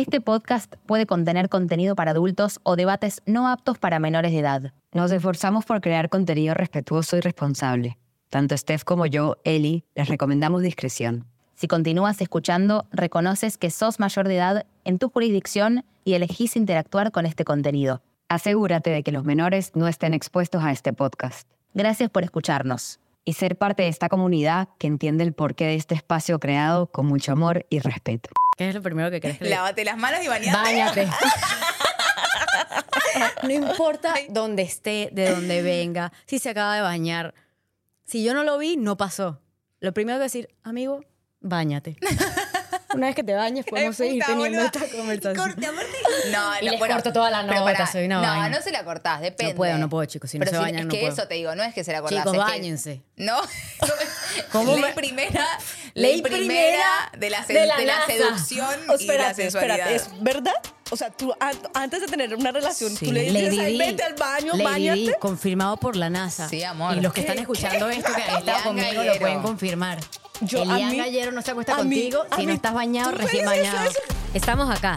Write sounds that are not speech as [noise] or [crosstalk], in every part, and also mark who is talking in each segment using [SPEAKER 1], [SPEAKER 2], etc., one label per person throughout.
[SPEAKER 1] Este podcast puede contener contenido para adultos o debates no aptos para menores de edad.
[SPEAKER 2] Nos esforzamos por crear contenido respetuoso y responsable. Tanto Steph como yo, Eli, les recomendamos discreción.
[SPEAKER 1] Si continúas escuchando, reconoces que sos mayor de edad en tu jurisdicción y elegís interactuar con este contenido.
[SPEAKER 2] Asegúrate de que los menores no estén expuestos a este podcast.
[SPEAKER 1] Gracias por escucharnos.
[SPEAKER 2] Y ser parte de esta comunidad que entiende el porqué de este espacio creado con mucho amor y respeto.
[SPEAKER 3] ¿Qué es lo primero que crees que le-
[SPEAKER 4] Lávate las manos y bañate.
[SPEAKER 3] Báñate. [laughs] no importa dónde esté, de dónde venga, si se acaba de bañar. Si yo no lo vi, no pasó. Lo primero que decir, amigo, báñate. [laughs] Una vez que te bañes, podemos
[SPEAKER 4] Ay,
[SPEAKER 3] seguir
[SPEAKER 4] puta,
[SPEAKER 3] teniendo
[SPEAKER 4] boluda.
[SPEAKER 3] esta conversación.
[SPEAKER 4] Corte, aparte. No,
[SPEAKER 3] Y
[SPEAKER 4] no,
[SPEAKER 3] les
[SPEAKER 4] bueno,
[SPEAKER 3] corto toda la nota,
[SPEAKER 4] pará,
[SPEAKER 3] soy una
[SPEAKER 4] No,
[SPEAKER 3] vaina.
[SPEAKER 4] no se la cortás, depende.
[SPEAKER 3] No puedo, no puedo, chicos, si no
[SPEAKER 4] Pero
[SPEAKER 3] se
[SPEAKER 4] si-
[SPEAKER 3] bañan,
[SPEAKER 4] es
[SPEAKER 3] no
[SPEAKER 4] que
[SPEAKER 3] puedo.
[SPEAKER 4] eso te digo, no es que se la cortás.
[SPEAKER 3] Chicos,
[SPEAKER 4] es que-. No, [laughs]
[SPEAKER 3] ¿Cómo
[SPEAKER 4] ley
[SPEAKER 3] me-
[SPEAKER 4] primera, [laughs]
[SPEAKER 3] Ley
[SPEAKER 4] ley primera
[SPEAKER 3] primera
[SPEAKER 4] de la,
[SPEAKER 3] de
[SPEAKER 4] de
[SPEAKER 3] la
[SPEAKER 4] la
[SPEAKER 3] NASA.
[SPEAKER 4] seducción
[SPEAKER 5] Oh,
[SPEAKER 4] y la
[SPEAKER 5] espérate,
[SPEAKER 4] sensualidad.
[SPEAKER 5] espérate, ¿es verdad? O sea, tú an- antes de tener una relación,
[SPEAKER 3] Sí.
[SPEAKER 5] tú le dices,
[SPEAKER 3] Lady
[SPEAKER 5] "Ay,
[SPEAKER 3] Di.
[SPEAKER 5] vete al baño,
[SPEAKER 3] Lady
[SPEAKER 5] bañate.
[SPEAKER 3] Di, confirmado por la NASA.
[SPEAKER 4] Sí, amor.
[SPEAKER 3] Y los que
[SPEAKER 4] ¿Qué?
[SPEAKER 3] están escuchando esto, que [laughs] han estado conmigo, lo
[SPEAKER 4] Gallero.
[SPEAKER 3] pueden confirmar.
[SPEAKER 5] Yo, a
[SPEAKER 3] Elian
[SPEAKER 5] mí-
[SPEAKER 3] Gallero no se acuesta
[SPEAKER 5] a mí-
[SPEAKER 3] contigo
[SPEAKER 5] a
[SPEAKER 3] si no
[SPEAKER 5] mí-
[SPEAKER 3] estás [laughs] bañado,
[SPEAKER 5] ¿tú
[SPEAKER 3] recién bañado.
[SPEAKER 5] eso?
[SPEAKER 3] Estamos acá,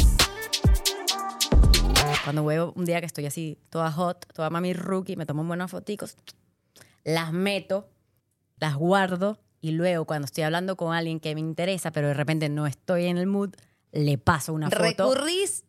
[SPEAKER 3] Cuando veo un día que estoy así, toda hot, toda mami rookie, me tomo buenas foticos, las meto, las guardo y luego cuando estoy hablando con alguien que me interesa, pero de repente no estoy en el mood, le paso una foto.
[SPEAKER 4] Recurrís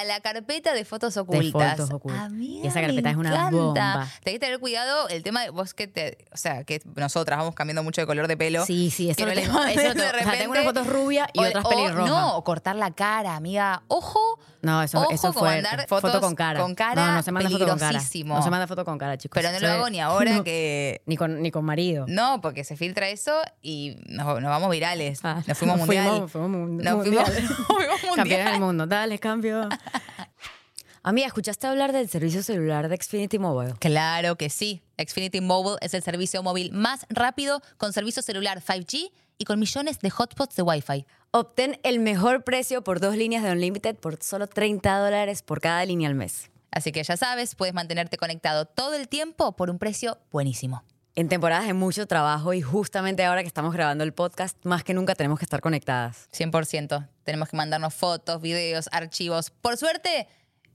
[SPEAKER 4] a la carpeta de fotos ocultas.
[SPEAKER 3] fotos ocultas.
[SPEAKER 4] Amiga,
[SPEAKER 3] Y esa carpeta
[SPEAKER 4] me
[SPEAKER 3] es una
[SPEAKER 4] encanta.
[SPEAKER 3] bomba.
[SPEAKER 4] Tenés que tener cuidado el tema de vos que te. O sea, que nosotras vamos cambiando mucho de color de pelo.
[SPEAKER 3] Sí, sí, eso lo
[SPEAKER 4] no
[SPEAKER 3] tengo. [laughs] eso lo
[SPEAKER 4] de
[SPEAKER 3] tengo. O sea, tengo
[SPEAKER 4] repente-
[SPEAKER 3] unas fotos rubias y
[SPEAKER 4] o-
[SPEAKER 3] otras pelirrojas.
[SPEAKER 4] No, o cortar la cara, amiga. Ojo.
[SPEAKER 3] No, eso,
[SPEAKER 4] Ojo
[SPEAKER 3] eso
[SPEAKER 4] con
[SPEAKER 3] fue
[SPEAKER 4] mandar
[SPEAKER 3] foto
[SPEAKER 4] fotos
[SPEAKER 3] con cara.
[SPEAKER 4] con cara,
[SPEAKER 3] No, no se manda foto con cara. No se manda foto con cara, chicos.
[SPEAKER 4] Pero no lo hago ni ahora [laughs]
[SPEAKER 3] No.
[SPEAKER 4] que.
[SPEAKER 3] Ni con, ni con marido.
[SPEAKER 4] No, porque se filtra eso y nos, nos vamos virales.
[SPEAKER 3] Ah,
[SPEAKER 4] nos fuimos mundial.
[SPEAKER 3] fuimos- fuimos mun-
[SPEAKER 4] Nos fuimos,
[SPEAKER 3] mundial. [laughs] Campeones del mundo. Dale, cambio. [laughs] Amiga, ¿escuchaste hablar del servicio celular de Xfinity Mobile?
[SPEAKER 4] Claro que sí. Xfinity Mobile es el servicio móvil más rápido con servicio celular 5G y con millones de hotspots de Wi-Fi.
[SPEAKER 3] Obtén el mejor precio por dos líneas de Unlimited por solo 30 dólares por cada línea al mes.
[SPEAKER 4] Así que ya sabes, puedes mantenerte conectado todo el tiempo por un precio buenísimo.
[SPEAKER 3] En temporadas de mucho trabajo y justamente ahora que estamos grabando el podcast, más que nunca tenemos que estar conectadas.
[SPEAKER 4] 100%. Tenemos que mandarnos fotos, videos, archivos. Por suerte,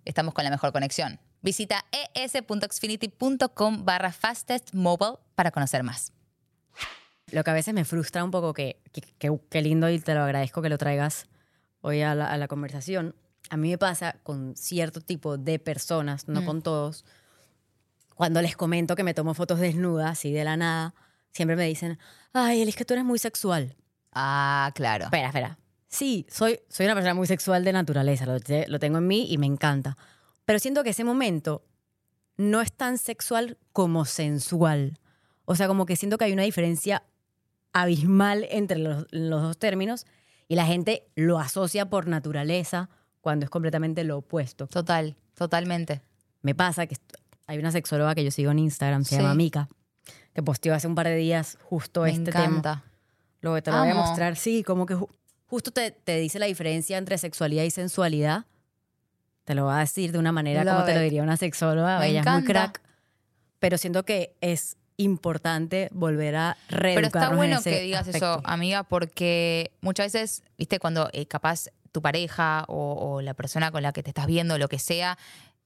[SPEAKER 4] estamos con la mejor conexión. Visita es.xfinity.com barra fastestmobile para conocer más.
[SPEAKER 3] Lo que a veces me frustra un poco, que, que, que- que lindo y te lo agradezco que lo traigas hoy a la, a la conversación. A mí me pasa con cierto tipo de personas, no con todos, cuando les comento que me tomo fotos desnudas y de la nada, siempre me dicen, ay, Eli, es que tú eres muy sexual.
[SPEAKER 4] Ah, claro.
[SPEAKER 3] Espera, espera. Sí, soy, soy una persona muy sexual de naturaleza, lo, lo tengo en mí y me encanta. Pero siento que ese momento no es tan sexual como sensual. O sea, como que siento que hay una diferencia abismal entre los, los dos términos y la gente lo asocia por naturaleza cuando es completamente lo opuesto.
[SPEAKER 4] Total, totalmente.
[SPEAKER 3] Me pasa que hay una sexóloga que yo sigo en Instagram, se
[SPEAKER 4] Sí.
[SPEAKER 3] llama Mika, que posteó hace un par de días justo
[SPEAKER 4] Me
[SPEAKER 3] este tema.
[SPEAKER 4] encanta.
[SPEAKER 3] Luego te lo voy a mostrar. Sí, como que ju- justo te, te dice la diferencia entre sexualidad y sensualidad. Te lo va a decir de una manera como te lo diría una sexóloga.
[SPEAKER 4] Me
[SPEAKER 3] Ella es muy
[SPEAKER 4] encanta.
[SPEAKER 3] crack. Pero siento que es importante volver a reeducarnos
[SPEAKER 4] Pero está
[SPEAKER 3] en
[SPEAKER 4] bueno que digas eso, amiga, porque muchas veces, viste, cuando eh, capaz tu pareja o, o la persona con la que te estás viendo, lo que sea,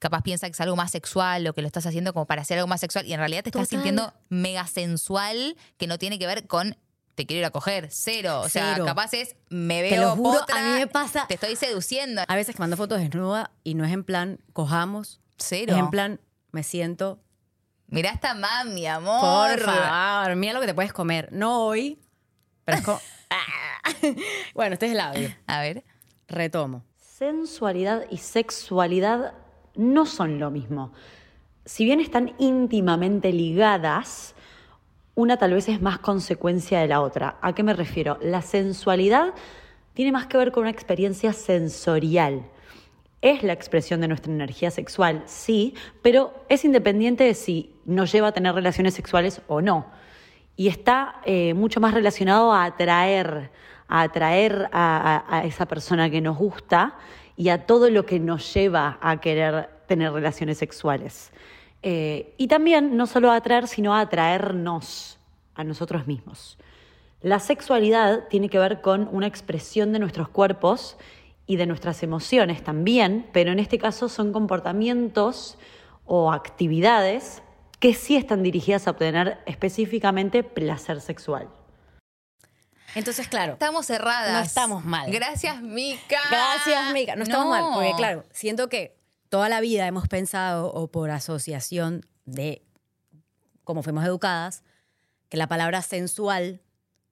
[SPEAKER 4] capaz piensa que es algo más sexual o que lo estás haciendo como para hacer algo más sexual y en realidad te estás
[SPEAKER 3] Total.
[SPEAKER 4] sintiendo mega sensual que no tiene que ver con te quiero ir a coger, cero. O sea,
[SPEAKER 3] Cero.
[SPEAKER 4] capaz es me
[SPEAKER 3] Te
[SPEAKER 4] veo
[SPEAKER 3] lo juro,
[SPEAKER 4] potra,
[SPEAKER 3] a mí me pasa...
[SPEAKER 4] te estoy seduciendo.
[SPEAKER 3] A veces que mando fotos desnuda y no es en plan cojamos,
[SPEAKER 4] Cero.
[SPEAKER 3] es en plan me siento
[SPEAKER 4] Mirá esta mami, amor.
[SPEAKER 3] Por favor, mira lo que te puedes comer. No hoy, pero es como... [laughs] [laughs] bueno, este es el audio.
[SPEAKER 4] A ver.
[SPEAKER 3] Retomo.
[SPEAKER 6] Sensualidad y sexualidad no son lo mismo. Si bien están íntimamente ligadas, una tal vez es más consecuencia de la otra. ¿A qué me refiero? La sensualidad tiene más que ver con una experiencia sensorial es la expresión de nuestra energía sexual, sí, pero es independiente de si nos lleva a tener relaciones sexuales o no. Y está eh, mucho más relacionado a atraer, a atraer a, a- a esa persona que nos gusta y a todo lo que nos lleva a querer tener relaciones sexuales. Eh, y también no solo a atraer, sino a atraernos a nosotros mismos. La sexualidad tiene que ver con una expresión de nuestros cuerpos y de nuestras emociones también, pero en este caso son comportamientos o actividades que sí están dirigidas a obtener específicamente placer sexual.
[SPEAKER 3] Entonces, claro.
[SPEAKER 4] Estamos cerradas.
[SPEAKER 3] No estamos mal.
[SPEAKER 4] Gracias, Mica.
[SPEAKER 3] Gracias, Mica. No estamos
[SPEAKER 4] No.
[SPEAKER 3] mal, porque claro, siento que toda la vida hemos pensado, o por asociación de cómo fuimos educadas, que la palabra sensual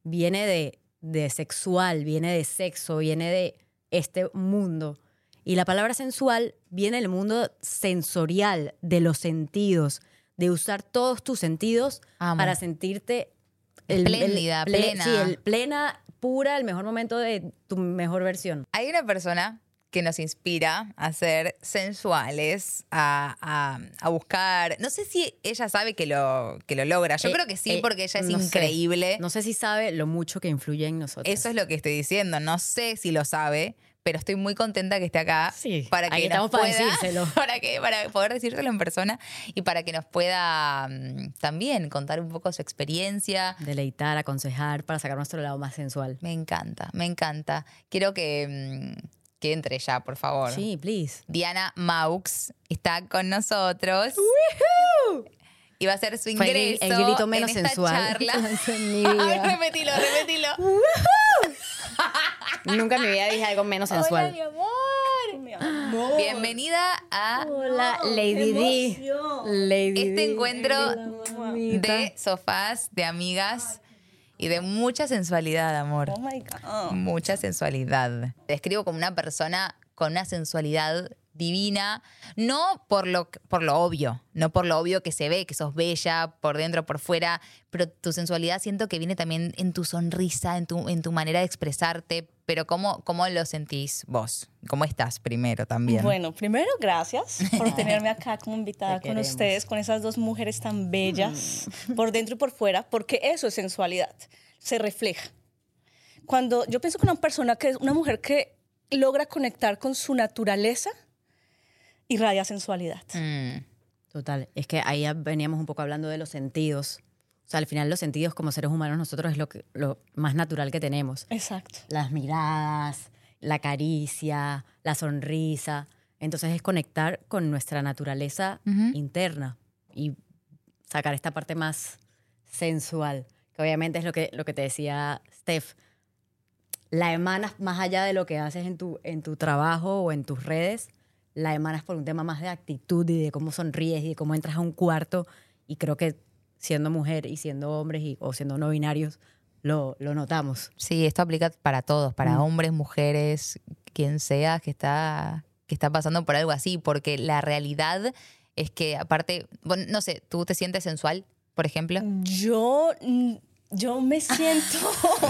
[SPEAKER 3] viene de, de sexual, viene de sexo, viene de este mundo. Y la palabra sensual viene del mundo sensorial, de los sentidos, de usar todos tus sentidos
[SPEAKER 4] Amo.
[SPEAKER 3] para sentirte
[SPEAKER 4] Espléndida, plena.
[SPEAKER 3] Sí, el plena, pura, el mejor momento de tu mejor versión.
[SPEAKER 4] Hay una persona que nos inspira a ser sensuales, a, a- a buscar. No sé si ella sabe que lo, que lo logra. Yo
[SPEAKER 3] Eh,
[SPEAKER 4] creo que sí,
[SPEAKER 3] eh,
[SPEAKER 4] porque ella es
[SPEAKER 3] no sé.
[SPEAKER 4] increíble.
[SPEAKER 3] No sé si sabe lo mucho que influye en nosotros.
[SPEAKER 4] Eso es lo que estoy diciendo. No sé si lo sabe, pero estoy muy contenta que esté acá
[SPEAKER 3] Sí,
[SPEAKER 4] para que nos
[SPEAKER 3] para
[SPEAKER 4] pueda,
[SPEAKER 3] decírselo. [laughs]
[SPEAKER 4] para que para poder decírselo en persona y para que nos pueda mm, también contar un poco su experiencia.
[SPEAKER 3] Deleitar, aconsejar, para sacar nuestro lado más sensual.
[SPEAKER 4] Me encanta, me encanta. Quiero que, mm, que entre ya, por favor.
[SPEAKER 3] Sí, please.
[SPEAKER 4] Diana Maux está con nosotros. Y va a hacer su
[SPEAKER 3] Fue el-
[SPEAKER 4] ingreso
[SPEAKER 3] el grito menos
[SPEAKER 4] en esta
[SPEAKER 3] sensual
[SPEAKER 4] charla. [laughs]
[SPEAKER 3] en mi [laughs] vida.
[SPEAKER 4] Ay, repetilo, repetilo.
[SPEAKER 3] Nunca en mi vida dije algo menos sensual.
[SPEAKER 5] Mi amor.
[SPEAKER 4] Bienvenida a
[SPEAKER 3] Hola, Lady D. Lady
[SPEAKER 4] este
[SPEAKER 3] D.
[SPEAKER 4] encuentro de sofás, de amigas y de mucha sensualidad, amor.
[SPEAKER 5] Oh my God.
[SPEAKER 4] Mucha sensualidad. Te describo como una persona con una sensualidad divina, no por lo, por lo obvio, no por lo obvio que se ve, que sos bella por dentro, por fuera, pero tu sensualidad siento que viene también en tu sonrisa, en tu, en tu manera de expresarte, pero ¿cómo, cómo lo sentís vos? ¿Cómo estás primero también?
[SPEAKER 5] Bueno, primero, gracias por [laughs] tenerme acá como invitada con
[SPEAKER 3] queremos.
[SPEAKER 5] ustedes, con esas dos mujeres tan bellas, por dentro y por fuera, porque eso es sensualidad, se refleja. Cuando yo pienso que una persona que es una mujer que logra conectar con su naturaleza, irradia sensualidad.
[SPEAKER 4] Mm,
[SPEAKER 3] Total, es que ahí veníamos un poco hablando de los sentidos. O sea, al final los sentidos como seres humanos nosotros es lo, que, lo más natural que tenemos.
[SPEAKER 5] Exacto.
[SPEAKER 3] Las miradas, la caricia, la sonrisa. Entonces es conectar con nuestra naturaleza
[SPEAKER 4] Ujú.
[SPEAKER 3] interna y sacar esta parte más sensual, que obviamente es lo que, lo que te decía Steph. La emanas más allá de lo que haces en tu, en tu trabajo o en tus redes, la emanas por un tema más de actitud y de cómo sonríes y de cómo entras a un cuarto. Y creo que siendo mujer y siendo hombres y, o siendo no binarios, lo, lo notamos.
[SPEAKER 4] Sí, esto aplica para todos, para
[SPEAKER 3] Mm.
[SPEAKER 4] hombres, mujeres, quien sea que está, que está pasando por algo así, porque la realidad es que aparte, bueno, no sé, ¿tú te sientes sensual, por ejemplo?
[SPEAKER 5] Yo, mm, yo me [laughs] siento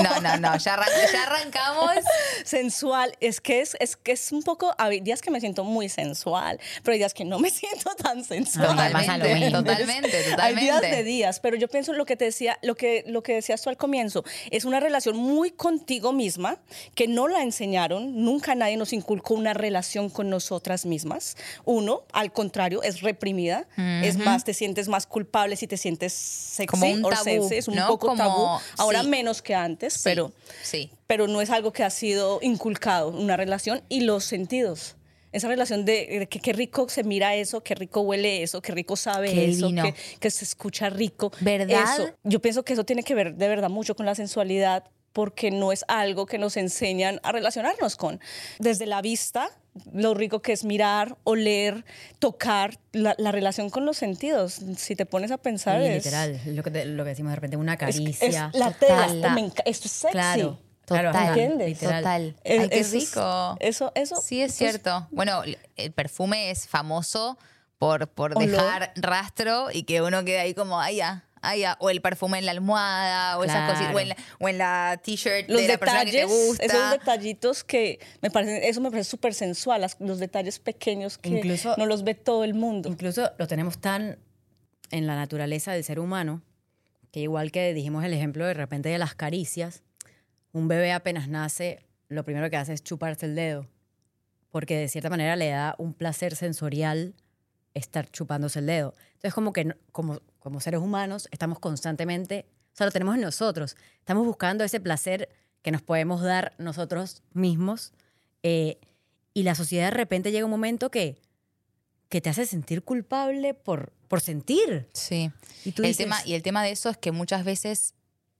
[SPEAKER 4] No, no, no, ya, arran- ya arrancamos. [laughs]
[SPEAKER 5] sensual. Es que es, es que es un poco, hay días que me siento muy sensual, pero hay días que no me [laughs] siento tan sensual.
[SPEAKER 4] Totalmente, totalmente, totalmente.
[SPEAKER 5] Hay días de días, pero yo pienso lo que te decía, lo que, lo que decías tú al comienzo, es una relación muy contigo misma, que no la enseñaron, nunca nadie nos inculcó una relación con nosotras mismas. Uno, al contrario, es reprimida, es más, te sientes más culpable si te sientes sexy
[SPEAKER 4] Como un
[SPEAKER 5] o
[SPEAKER 4] tabú,
[SPEAKER 5] sexy, es un
[SPEAKER 4] ¿no?
[SPEAKER 5] poco
[SPEAKER 4] Como-
[SPEAKER 5] tabú, ahora
[SPEAKER 4] sí.
[SPEAKER 5] menos que antes, pero
[SPEAKER 4] Sí.
[SPEAKER 5] pero no es algo que ha sido inculcado, una relación y los sentidos. Esa relación de, que qué rico se mira eso, qué rico huele eso, qué rico sabe
[SPEAKER 4] Qué
[SPEAKER 5] eso, que se escucha rico.
[SPEAKER 4] ¿Verdad?
[SPEAKER 5] Eso. Yo pienso que eso tiene que ver de verdad mucho con la sensualidad porque no es algo que nos enseñan a relacionarnos con. Desde la vista, lo rico que es mirar, oler, tocar, la, la relación con los sentidos. Si te pones a pensar,
[SPEAKER 3] Sí,
[SPEAKER 5] es,
[SPEAKER 3] literal, lo que, te- lo que decimos de repente, una
[SPEAKER 5] es-
[SPEAKER 3] caricia.
[SPEAKER 5] es la
[SPEAKER 4] Total.
[SPEAKER 5] tela. me esto es sexy.
[SPEAKER 3] Claro,
[SPEAKER 4] Total,
[SPEAKER 3] claro,
[SPEAKER 5] ¿entiendes?
[SPEAKER 3] literal.
[SPEAKER 4] total.
[SPEAKER 5] Es-
[SPEAKER 4] Ay, qué
[SPEAKER 5] eso
[SPEAKER 4] rico.
[SPEAKER 5] Eso, eso.
[SPEAKER 4] Sí, es cierto. Bueno, el perfume es famoso por, por
[SPEAKER 5] Olor.
[SPEAKER 4] dejar rastro y que uno quede ahí como, ay, ya, Ay, ah, o el perfume en la almohada, o esas
[SPEAKER 3] Claro.
[SPEAKER 4] cositas, o en la, o en la t-shirt
[SPEAKER 5] Los
[SPEAKER 4] de la persona que te
[SPEAKER 5] detalles,
[SPEAKER 4] gusta.
[SPEAKER 5] esos detallitos que me parecen, eso me parece súper sensual, los detalles pequeños que
[SPEAKER 3] Incluso-
[SPEAKER 5] no los ve todo el mundo.
[SPEAKER 3] Incluso lo tenemos tan en la naturaleza del ser humano que igual que dijimos el ejemplo de repente de las caricias, un bebé apenas nace, lo primero que hace es chuparse el dedo, porque de cierta manera le da un placer sensorial estar chupándose el dedo. Entonces como que como, como seres humanos estamos constantemente, o sea, lo tenemos en nosotros, estamos buscando ese placer que nos podemos dar nosotros mismos eh, y la sociedad de repente llega un momento que que te hace sentir culpable por, por sentir.
[SPEAKER 4] Sí.
[SPEAKER 3] Y tú
[SPEAKER 4] el
[SPEAKER 3] dices,
[SPEAKER 4] tema, y el tema de eso es que muchas veces,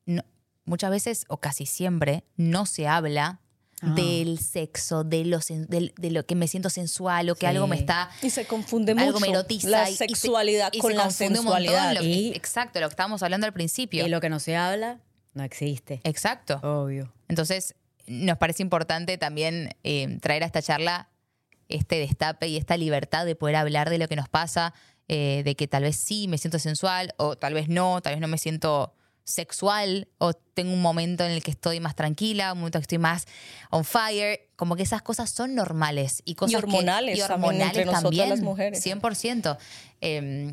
[SPEAKER 4] no- muchas veces o casi siempre, no se habla
[SPEAKER 3] Ah.
[SPEAKER 4] del sexo, de de lo que me siento sensual o que
[SPEAKER 3] Sí.
[SPEAKER 4] algo me está
[SPEAKER 5] Y se confunde
[SPEAKER 4] algo
[SPEAKER 5] mucho
[SPEAKER 4] me erotiza
[SPEAKER 5] la
[SPEAKER 4] y- y se-
[SPEAKER 5] sexualidad
[SPEAKER 4] y
[SPEAKER 5] con
[SPEAKER 4] se
[SPEAKER 5] la sensualidad.
[SPEAKER 4] lo que-
[SPEAKER 3] Y-
[SPEAKER 4] exacto, lo que estábamos hablando al principio.
[SPEAKER 3] y lo que no se habla no existe.
[SPEAKER 4] Exacto.
[SPEAKER 3] Obvio.
[SPEAKER 4] Entonces, nos parece importante también eh, traer a esta charla este destape y esta libertad de poder hablar de lo que nos pasa, eh, de que tal vez sí me siento sensual o tal vez no, tal vez no me siento sexual o tengo un momento en el que estoy más tranquila, un momento en que estoy más on fire, como que esas cosas son normales y cosas que-
[SPEAKER 5] hormonales
[SPEAKER 4] y
[SPEAKER 5] también
[SPEAKER 4] hormonales
[SPEAKER 5] entre nosotras
[SPEAKER 4] también,
[SPEAKER 5] las mujeres.
[SPEAKER 4] 100%. Eh,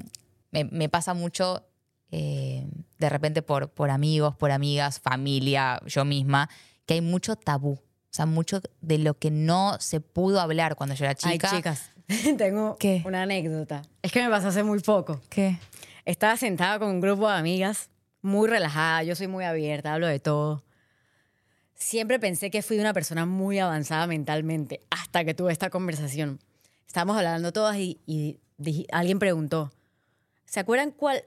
[SPEAKER 4] me, me pasa mucho eh, de repente por, por amigos, por amigas, familia, yo misma, que hay mucho tabú. O sea, mucho de lo que no se pudo hablar cuando yo era chica.
[SPEAKER 3] Ay, chicas, [laughs] tengo
[SPEAKER 4] ¿Qué?
[SPEAKER 3] una anécdota. Es que me pasó hace muy poco.
[SPEAKER 4] ¿Qué?
[SPEAKER 3] Estaba sentada con un grupo de amigas, muy relajada, yo soy muy abierta, hablo de todo. Siempre pensé que fui una persona muy avanzada mentalmente, hasta que tuve esta conversación. Estábamos hablando todas y, alguien preguntó, ¿se acuerdan cuál,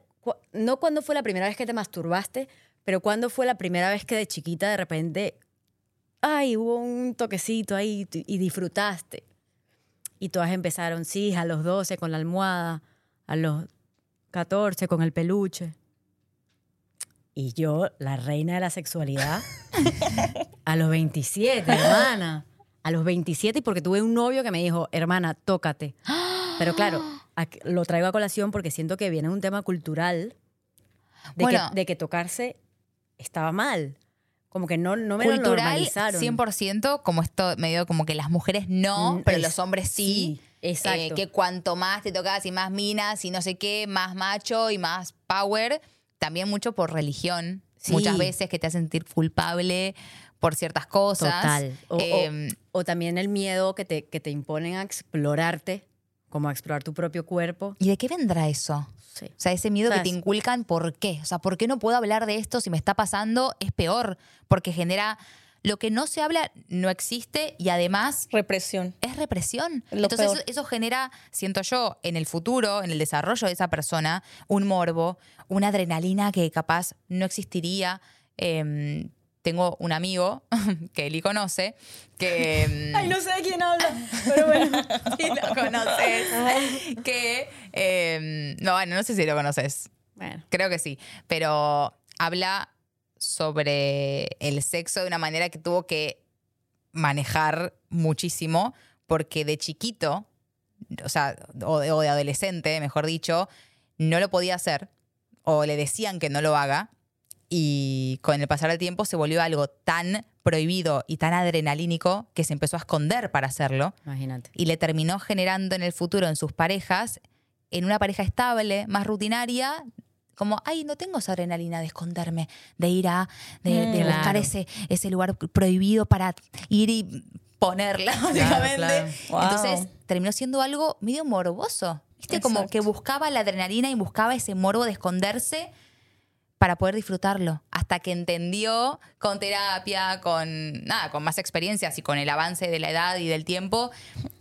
[SPEAKER 3] no cuándo fue la primera vez que te masturbaste, pero cuándo fue la primera vez que de chiquita de repente, ay, hubo un toquecito ahí y disfrutaste? Y todas empezaron, sí, a los 12 con la almohada, a los 14 con el peluche. Y yo, la reina de la sexualidad, [laughs] a los 27, hermana. A los 27 y porque tuve un novio que me dijo, hermana, tócate. Pero claro, [gasps] lo traigo a colación porque siento que viene un tema cultural de,
[SPEAKER 4] Bueno.
[SPEAKER 3] que, de que tocarse estaba mal. Como que no, no me lo
[SPEAKER 4] Cultural,
[SPEAKER 3] normalizaron.
[SPEAKER 4] 100%, como esto medio como que las mujeres no,
[SPEAKER 3] Mm,
[SPEAKER 4] pero
[SPEAKER 3] es-
[SPEAKER 4] los hombres sí.
[SPEAKER 3] sí, exacto.
[SPEAKER 4] Eh, que cuanto más te tocas y más minas y no sé qué, más macho y más power. También mucho por religión.
[SPEAKER 3] Sí.
[SPEAKER 4] Muchas veces que te hacen sentir culpable por ciertas cosas.
[SPEAKER 3] Total. O, o-
[SPEAKER 4] Em,
[SPEAKER 3] o también el miedo que te, que te imponen a explorarte, como a explorar tu propio cuerpo.
[SPEAKER 4] ¿Y de qué vendrá eso?
[SPEAKER 3] Sí.
[SPEAKER 4] O sea, ese miedo
[SPEAKER 3] O sea,
[SPEAKER 4] que te inculcan, ¿por qué? O sea, ¿por qué no puedo hablar de esto si me está pasando? Es peor, porque genera... Lo que no se habla no existe y además
[SPEAKER 5] Represión.
[SPEAKER 4] es represión.
[SPEAKER 5] Lo
[SPEAKER 4] Entonces
[SPEAKER 5] peor.
[SPEAKER 4] eso, eso genera, siento yo, en el futuro, en el desarrollo de esa persona, un morbo, una adrenalina que capaz no existiría. Em, tengo un amigo [laughs] que Eli conoce, que... em, [laughs]
[SPEAKER 3] no sé de quién habla, pero bueno. [laughs]
[SPEAKER 4] si lo conoces, que... em, no, bueno, no sé si lo conoces.
[SPEAKER 3] bueno.
[SPEAKER 4] Creo que sí. Pero habla sobre el sexo de una manera que tuvo que manejar muchísimo, porque de chiquito, o sea, o de, o de adolescente, mejor dicho, no lo podía hacer, o le decían que no lo haga, y con el pasar del tiempo se volvió algo tan prohibido y tan adrenalínico que se empezó a esconder para hacerlo
[SPEAKER 3] Imagínate.
[SPEAKER 4] y le terminó generando en el futuro en sus parejas, en una pareja estable, más rutinaria, como, ay, no tengo esa adrenalina de esconderme, de ir a, de, de
[SPEAKER 3] Mm,
[SPEAKER 4] buscar
[SPEAKER 3] claro.
[SPEAKER 4] ese, ese lugar prohibido para ir y ponerla, básicamente.
[SPEAKER 3] claro.
[SPEAKER 4] Entonces terminó siendo algo medio morboso. ¿Viste? Como que buscaba la adrenalina y buscaba ese morbo de esconderse para poder disfrutarlo. Hasta que entendió con terapia, con nada, con más experiencias y con el avance de la edad y del tiempo,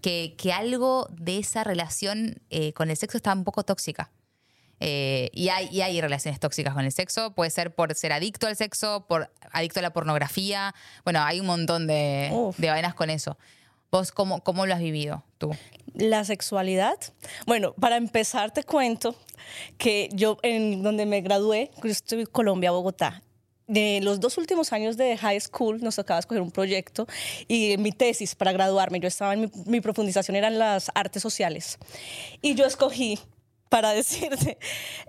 [SPEAKER 4] que, que algo de esa relación eh, con el sexo estaba un poco tóxica. Eh, y, hay, y hay relaciones tóxicas con el sexo. Puede ser por ser adicto al sexo, por adicto a la pornografía. Bueno, hay un montón de,
[SPEAKER 5] Uf.
[SPEAKER 4] de vainas con eso. ¿Vos cómo, cómo lo has vivido tú?
[SPEAKER 5] La sexualidad. Bueno, para empezar te cuento que yo en donde me gradué, yo estoy en Colombia, Bogotá. De los dos últimos años de high school nos tocaba escoger un proyecto y mi tesis para graduarme, yo estaba en mi, mi profundización eran las artes sociales y yo escogí para decirte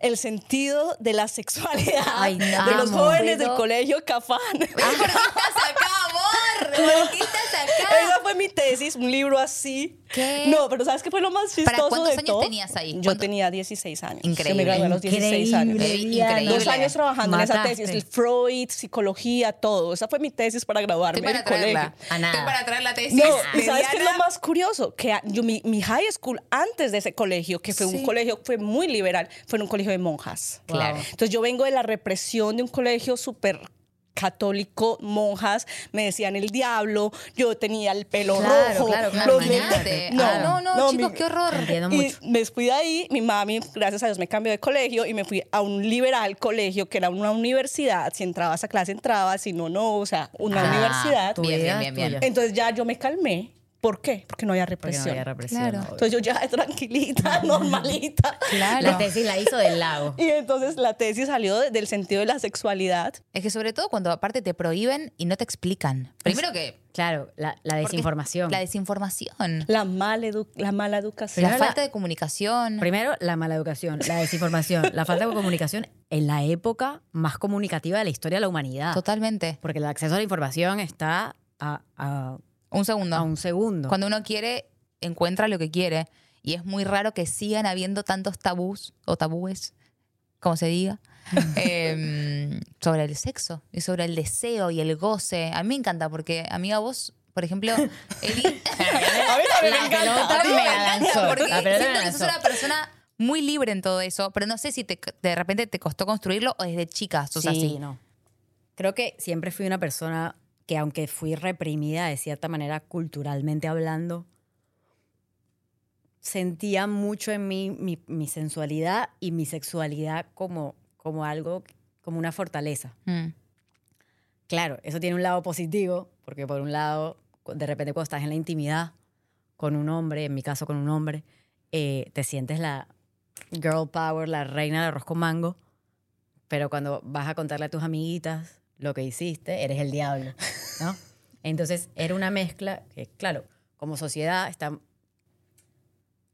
[SPEAKER 5] el sentido de la sexualidad
[SPEAKER 3] Ay,
[SPEAKER 5] de los jóvenes del
[SPEAKER 4] Puedo-
[SPEAKER 5] colegio Cafán.
[SPEAKER 4] ¿Por qué estás acá, amor? ¿Por qué estás acá?
[SPEAKER 5] Esa fue mi tesis, un libro así.
[SPEAKER 4] ¿Qué?
[SPEAKER 5] No, pero ¿sabes qué fue lo más chistoso
[SPEAKER 4] ¿Para cuántos
[SPEAKER 5] de
[SPEAKER 4] años
[SPEAKER 5] todo?
[SPEAKER 4] tenías ahí?
[SPEAKER 5] Yo
[SPEAKER 4] ¿Cuánto?
[SPEAKER 5] tenía 16 años. Yo
[SPEAKER 4] Increíble.
[SPEAKER 5] me gradué a los 16 años.
[SPEAKER 3] Increíble.
[SPEAKER 5] Dos años trabajando en esa
[SPEAKER 3] Mataste.
[SPEAKER 5] tesis, el Freud, psicología, todo. Esa fue mi tesis para graduarme del colegio.
[SPEAKER 3] A nada.
[SPEAKER 4] Estoy para traer la tesis.
[SPEAKER 5] No, y ¿sabes qué es lo más curioso? Que yo, mi, mi high school, antes de ese colegio, que fue un colegio fue muy liberal, fue en un colegio de monjas.
[SPEAKER 4] Claro.
[SPEAKER 5] Entonces yo vengo de la represión de un colegio súper católico, monjas, me decían el diablo, yo tenía el pelo
[SPEAKER 3] Claro,
[SPEAKER 5] rojo.
[SPEAKER 3] claro, claro,
[SPEAKER 5] los
[SPEAKER 3] imagínate.
[SPEAKER 5] lentes-
[SPEAKER 4] Ah, no, no, chicos,
[SPEAKER 5] mi-
[SPEAKER 4] qué horror.
[SPEAKER 3] Entiendo
[SPEAKER 5] y me fui de ahí, mi mami, gracias a Dios, me cambió de colegio y me fui a un liberal colegio que era una universidad. Si entrabas a clase, entrabas, si no, no, o sea, una
[SPEAKER 4] Ah,
[SPEAKER 5] universidad.
[SPEAKER 4] Bien, bien, bien, bien.
[SPEAKER 5] Entonces ya yo me calmé. ¿Por qué? Porque no había
[SPEAKER 3] Porque no
[SPEAKER 5] represión.
[SPEAKER 3] había represión.
[SPEAKER 4] Claro.
[SPEAKER 5] Entonces yo ya tranquilita, [laughs] normalita.
[SPEAKER 4] Claro.
[SPEAKER 3] La tesis la hizo del lago. [laughs]
[SPEAKER 5] Y entonces la tesis salió de- del sentido de la sexualidad.
[SPEAKER 4] Es que sobre todo cuando aparte te prohíben y no te explican. Primero que...
[SPEAKER 3] Claro, la, la
[SPEAKER 4] porque
[SPEAKER 3] desinformación.
[SPEAKER 4] La desinformación.
[SPEAKER 5] La mala, edu- la mala educación.
[SPEAKER 4] La falta de comunicación.
[SPEAKER 3] Primero, la mala educación, la desinformación, la falta de comunicación en la época más comunicativa de la historia de la humanidad.
[SPEAKER 4] Totalmente.
[SPEAKER 3] Porque el acceso a la información está a, a-
[SPEAKER 4] Un segundo.
[SPEAKER 3] a un segundo.
[SPEAKER 4] Cuando uno quiere, encuentra lo que quiere. Y es muy raro que sigan habiendo tantos tabús o tabúes, como se diga, [laughs] em, sobre el sexo y sobre el deseo y el goce. A mí me encanta porque, amiga, vos, por ejemplo, [laughs] Eli,
[SPEAKER 5] A mí también me encanta.
[SPEAKER 3] pelota
[SPEAKER 4] a mí
[SPEAKER 3] me lanzó.
[SPEAKER 4] porque
[SPEAKER 3] La
[SPEAKER 4] siento
[SPEAKER 3] me
[SPEAKER 4] que sos una persona muy libre en todo eso, pero no sé si te- de repente te costó construirlo o desde chica sos
[SPEAKER 3] sí,
[SPEAKER 4] así.
[SPEAKER 3] no. Creo que siempre fui una persona que, aunque fui reprimida de cierta manera culturalmente hablando, sentía mucho en mí mi, mi sensualidad y mi sexualidad como, como algo, como una fortaleza.
[SPEAKER 4] Mm.
[SPEAKER 3] Claro, eso tiene un lado positivo, porque por un lado, de repente cuando estás en la intimidad con un hombre, en mi caso con un hombre, eh, te sientes la girl power, la reina del arroz con mango, pero cuando vas a contarle a tus amiguitas lo que hiciste, eres el diablo, [laughs] ¿no? Entonces era una mezcla que, claro, como sociedad está...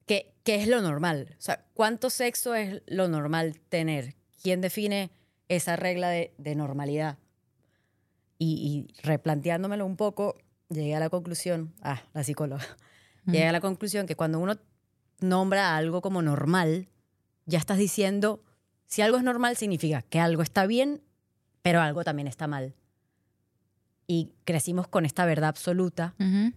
[SPEAKER 3] ¿Qué, qué es lo normal? O sea, ¿cuánto sexo es lo normal tener? ¿Quién define esa regla de, de normalidad? Y, y replanteándomelo un poco, llegué a la conclusión, ah, la psicóloga, llegué a la conclusión que cuando uno nombra algo como normal, ya estás diciendo, si algo es normal significa que algo está bien, pero algo también está mal. Y crecimos con esta verdad absoluta
[SPEAKER 4] Ujú.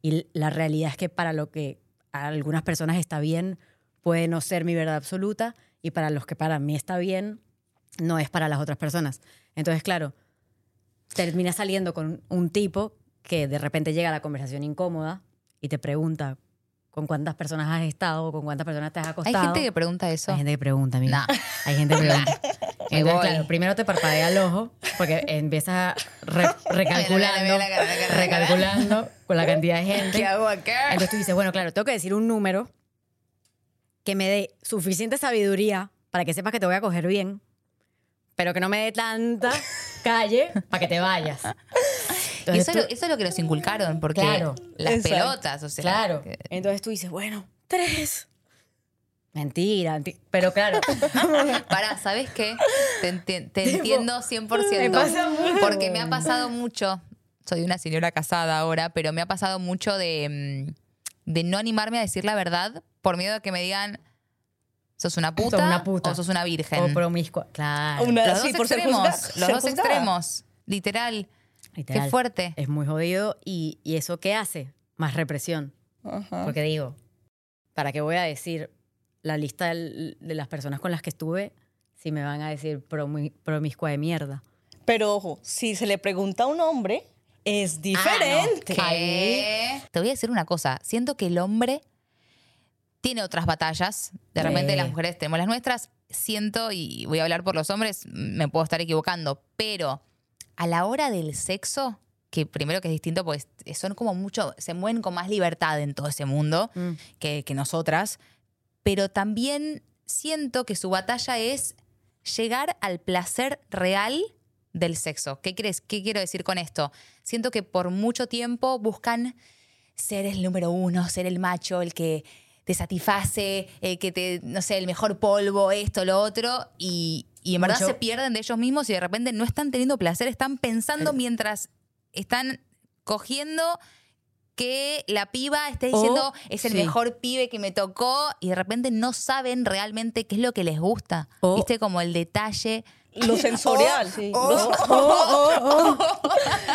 [SPEAKER 3] y la realidad es que para lo que a algunas personas está bien, puede no ser mi verdad absoluta y para los que para mí está bien, no es para las otras personas. Entonces, claro, termina saliendo con un tipo que de repente llega a la conversación incómoda y te pregunta con cuántas personas has estado o con cuántas personas te has
[SPEAKER 4] Hay
[SPEAKER 3] acostado.
[SPEAKER 4] gente que pregunta eso.
[SPEAKER 3] Hay gente que pregunta, amiga.
[SPEAKER 4] Nah.
[SPEAKER 3] Hay gente que pregunta. [laughs] Entonces,
[SPEAKER 4] voy.
[SPEAKER 3] claro, primero te parpadea el ojo porque empiezas re- recalculando, con la cantidad de gente.
[SPEAKER 4] ¿Qué hago acá?
[SPEAKER 3] Entonces tú dices, bueno, claro, tengo que decir un número que me dé suficiente sabiduría para que sepas que te voy a coger bien, pero que no me dé tanta calle para que te vayas. Entonces
[SPEAKER 4] eso,
[SPEAKER 3] tú-
[SPEAKER 4] es lo- eso es lo que nos inculcaron, porque
[SPEAKER 3] Claro.
[SPEAKER 4] las
[SPEAKER 5] Exacto.
[SPEAKER 4] pelotas, o sea.
[SPEAKER 3] claro.
[SPEAKER 4] que-
[SPEAKER 3] Entonces tú dices, bueno, tres. Mentira, enti- pero claro. [laughs]
[SPEAKER 4] Pará, ¿sabes qué? Te, enti- te entiendo 100%.
[SPEAKER 3] me pasa mucho.
[SPEAKER 4] Porque me ha pasado mucho. Soy una señora casada ahora, pero me ha pasado mucho de, mm, de no animarme a decir la verdad por miedo a que me digan, sos una puta,
[SPEAKER 3] Sos una puta.
[SPEAKER 4] o sos una virgen.
[SPEAKER 3] o promiscua. Claro.
[SPEAKER 5] Una-
[SPEAKER 4] los
[SPEAKER 5] sí,
[SPEAKER 4] dos
[SPEAKER 5] por ser
[SPEAKER 4] extremos, los
[SPEAKER 5] ser
[SPEAKER 4] dos
[SPEAKER 5] juzgada.
[SPEAKER 4] extremos, literal.
[SPEAKER 3] Literal.
[SPEAKER 4] Qué fuerte.
[SPEAKER 3] Es muy jodido. ¿Y, y eso qué hace? Más represión.
[SPEAKER 5] Ajá.
[SPEAKER 3] Porque digo, ¿para qué voy a decir la lista del- de las personas con las que estuve si me van a decir promi- promiscua de mierda?
[SPEAKER 5] Pero ojo, si se le pregunta a un hombre, es diferente.
[SPEAKER 4] Ah, no. ¿Qué? Te voy a decir una cosa. Siento que el hombre tiene otras batallas. De repente las mujeres tenemos las nuestras. Siento, y voy a hablar por los hombres, me puedo estar equivocando, pero a la hora del sexo, que primero que es distinto, pues son como mucho, se mueven con más libertad en todo ese mundo
[SPEAKER 3] Mm.
[SPEAKER 4] que, que nosotras, pero también siento que su batalla es llegar al placer real del sexo. ¿Qué, crees? ¿Qué quiero decir con esto? Siento que por mucho tiempo buscan ser el número uno, ser el macho, el que te satisface, eh, que te, no sé, el mejor polvo, esto, lo otro, y, y en verdad
[SPEAKER 3] Mucho-
[SPEAKER 4] se pierden de ellos mismos y de repente no están teniendo placer, están pensando
[SPEAKER 3] El-
[SPEAKER 4] mientras están cogiendo que la piba esté
[SPEAKER 3] O-
[SPEAKER 4] diciendo es el
[SPEAKER 3] sí.
[SPEAKER 4] mejor pibe que me tocó y de repente no saben realmente qué es lo que les gusta.
[SPEAKER 3] O-
[SPEAKER 4] Viste como el detalle.
[SPEAKER 5] Lo [laughs] sensorial. [laughs]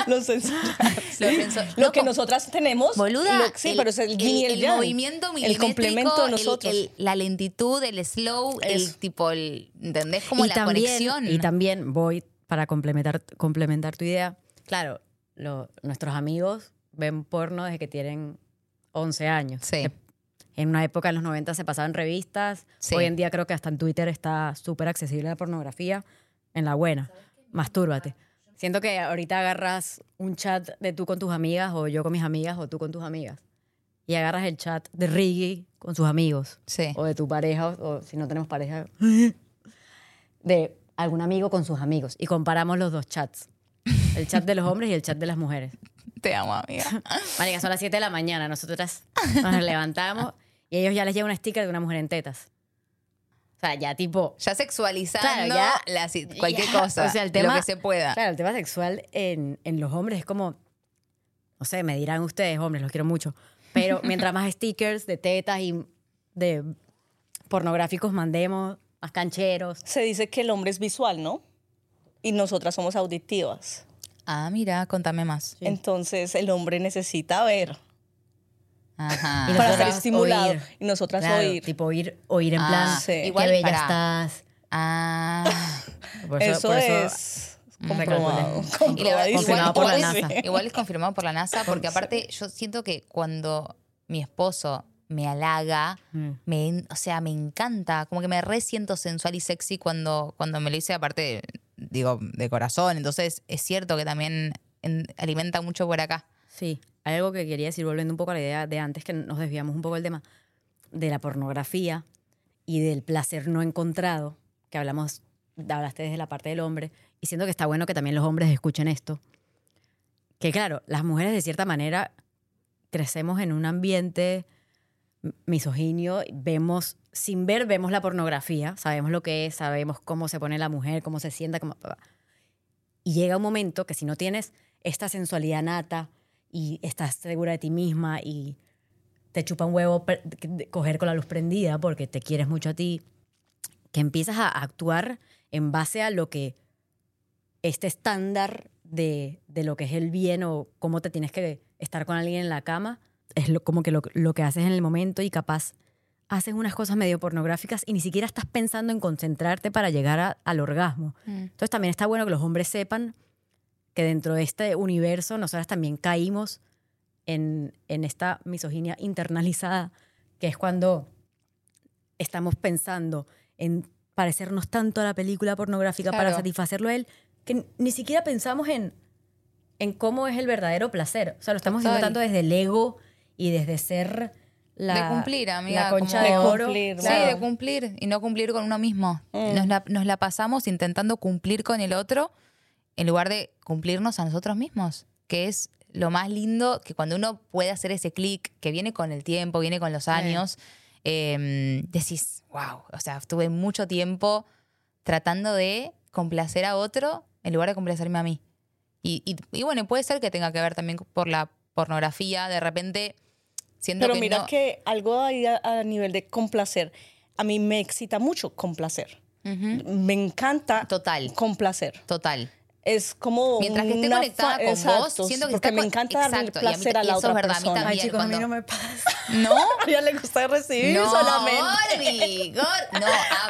[SPEAKER 5] Lo- sensorial.
[SPEAKER 4] Lo
[SPEAKER 5] que nosotras tenemos.
[SPEAKER 4] Boluda,
[SPEAKER 5] lo- sí, pero es el yin y el,
[SPEAKER 4] el movimiento
[SPEAKER 5] El complemento de
[SPEAKER 4] el-
[SPEAKER 5] nosotros.
[SPEAKER 4] el- la lentitud, el slow, el
[SPEAKER 5] Eso.
[SPEAKER 4] tipo, el, ¿entendés? Como
[SPEAKER 3] y
[SPEAKER 4] la
[SPEAKER 3] también,
[SPEAKER 4] conexión.
[SPEAKER 3] Y también voy para complementar, complementar tu idea. Claro, lo- nuestros amigos ven porno desde que tienen 11 años.
[SPEAKER 4] Sí.
[SPEAKER 3] Eh, En una época, en los 90, se pasaban revistas.
[SPEAKER 4] Sí.
[SPEAKER 3] Hoy en día creo que hasta en Twitter está súper accesible la pornografía. En la buena. Mastúrbate. Siento que ahorita agarras un chat de tú con tus amigas o yo con mis amigas o tú con tus amigas. Y agarras el chat de Riggy con sus amigos
[SPEAKER 4] Sí.
[SPEAKER 3] o de tu pareja, o, o si no tenemos pareja, [laughs] de algún amigo con sus amigos. Y comparamos los dos chats. El chat de los hombres y el chat de las mujeres.
[SPEAKER 4] Te amo, amiga. [laughs]
[SPEAKER 3] Marica, son las 7 de la mañana, nosotras nos levantamos y ellos ya les llega un sticker de una mujer en tetas. O sea, ya tipo...
[SPEAKER 4] Ya sexualizando
[SPEAKER 3] Claro, ya-
[SPEAKER 4] la [laughs] cualquier
[SPEAKER 3] ya,
[SPEAKER 4] cosa.
[SPEAKER 3] O sea, el tema,
[SPEAKER 4] lo que se pueda.
[SPEAKER 3] Claro, el tema sexual en, en los hombres es como, no sé, me dirán ustedes, hombres, los quiero mucho, pero [laughs] mientras más stickers de tetas y de pornográficos mandemos, más cancheros.
[SPEAKER 5] Se dice que el hombre es visual, ¿no? Y nosotras somos auditivas.
[SPEAKER 4] Ah, mira, contame más.
[SPEAKER 5] Entonces el hombre necesita ver
[SPEAKER 4] Ajá.
[SPEAKER 3] Y [laughs]
[SPEAKER 5] para ser estimulado
[SPEAKER 3] oír.
[SPEAKER 5] y nosotras
[SPEAKER 3] Claro,
[SPEAKER 5] oír.
[SPEAKER 3] Tipo oír, oír en
[SPEAKER 4] Ah,
[SPEAKER 3] plan,
[SPEAKER 5] sí.
[SPEAKER 3] qué
[SPEAKER 4] Igual
[SPEAKER 3] bella
[SPEAKER 4] para-
[SPEAKER 3] estás.
[SPEAKER 4] Ah. [laughs]
[SPEAKER 3] Por
[SPEAKER 5] eso,
[SPEAKER 3] por
[SPEAKER 5] es
[SPEAKER 3] Mm,
[SPEAKER 5] comprobado.
[SPEAKER 4] Y la [laughs]
[SPEAKER 5] comprobadísimo.
[SPEAKER 3] Confirmado por la
[SPEAKER 4] igual-
[SPEAKER 3] NASA.
[SPEAKER 4] Igual es confirmado por la NASA, porque aparte yo siento que cuando mi esposo me halaga,
[SPEAKER 3] Mm.
[SPEAKER 4] me, o sea, me encanta, como que me re siento sensual y sexy cuando, cuando me lo hice, aparte, digo, de corazón. Entonces es cierto que también en- alimenta mucho por acá.
[SPEAKER 3] Sí, algo que quería decir, volviendo un poco a la idea de antes, que nos desviamos un poco del tema de la pornografía y del placer no encontrado, que hablamos, hablaste desde la parte del hombre, y siento que está bueno que también los hombres escuchen esto. Que claro, las mujeres de cierta manera crecemos en un ambiente misoginio, vemos, sin ver, vemos la pornografía, sabemos lo que es, sabemos cómo se pone la mujer, cómo se sienta, cómo... Y llega un momento que si no tienes esta sensualidad nata y estás segura de ti misma y te chupa un huevo coger con la luz prendida porque te quieres mucho a ti, que empiezas a actuar en base a lo que este estándar de, de lo que es el bien o cómo te tienes que estar con alguien en la cama, es lo- como que lo, lo que haces en el momento y capaz haces unas cosas medio pornográficas y ni siquiera estás pensando en concentrarte para llegar a- al orgasmo. Entonces también está bueno que los hombres sepan que dentro de este universo nosotras también caímos en, en esta misoginia internalizada, que es cuando estamos pensando en parecernos tanto a la película pornográfica para satisfacerlo a él, que ni siquiera pensamos en, en cómo es el verdadero placer. O sea, lo estamos
[SPEAKER 4] Total.
[SPEAKER 3] tanto desde el ego y desde ser la,
[SPEAKER 4] de cumplir, amiga.
[SPEAKER 3] la concha de oro.
[SPEAKER 5] cumplir,
[SPEAKER 4] Sí,
[SPEAKER 5] Claro.
[SPEAKER 4] de cumplir y no cumplir con uno mismo.
[SPEAKER 5] Mm.
[SPEAKER 4] Nos, la, nos la pasamos intentando cumplir con el otro en lugar de cumplirnos a nosotros mismos, que es lo más lindo que cuando uno puede hacer ese clic que viene con el tiempo, viene con los años, eh, decís, wow, o sea, estuve mucho tiempo tratando de complacer a otro en lugar de complacerme a mí. Y, y- y bueno, puede ser que tenga que ver también por la pornografía, de repente siento
[SPEAKER 5] Pero
[SPEAKER 4] que
[SPEAKER 5] mira
[SPEAKER 4] no-
[SPEAKER 5] que algo ahí a, a nivel de complacer, a mí me excita mucho complacer.
[SPEAKER 4] Ujú.
[SPEAKER 5] Me encanta
[SPEAKER 4] Total.
[SPEAKER 5] complacer.
[SPEAKER 4] Total.
[SPEAKER 5] Es como
[SPEAKER 4] Mientras que esté
[SPEAKER 5] una
[SPEAKER 4] conectada con
[SPEAKER 5] Exacto,
[SPEAKER 4] vos, siento que
[SPEAKER 5] porque
[SPEAKER 4] está
[SPEAKER 5] me
[SPEAKER 4] con-
[SPEAKER 5] encanta darle
[SPEAKER 4] Exacto, y a mí
[SPEAKER 5] placer a, la
[SPEAKER 4] eso
[SPEAKER 5] otra
[SPEAKER 4] es verdad, a mí
[SPEAKER 5] persona.
[SPEAKER 4] también.
[SPEAKER 3] Ay, chicos, a mí
[SPEAKER 4] cuando-
[SPEAKER 3] no me pasa.
[SPEAKER 4] ¿No? [laughs]
[SPEAKER 5] A ella le gusta recibir
[SPEAKER 4] No,
[SPEAKER 5] solamente.
[SPEAKER 4] Gor- [laughs] No,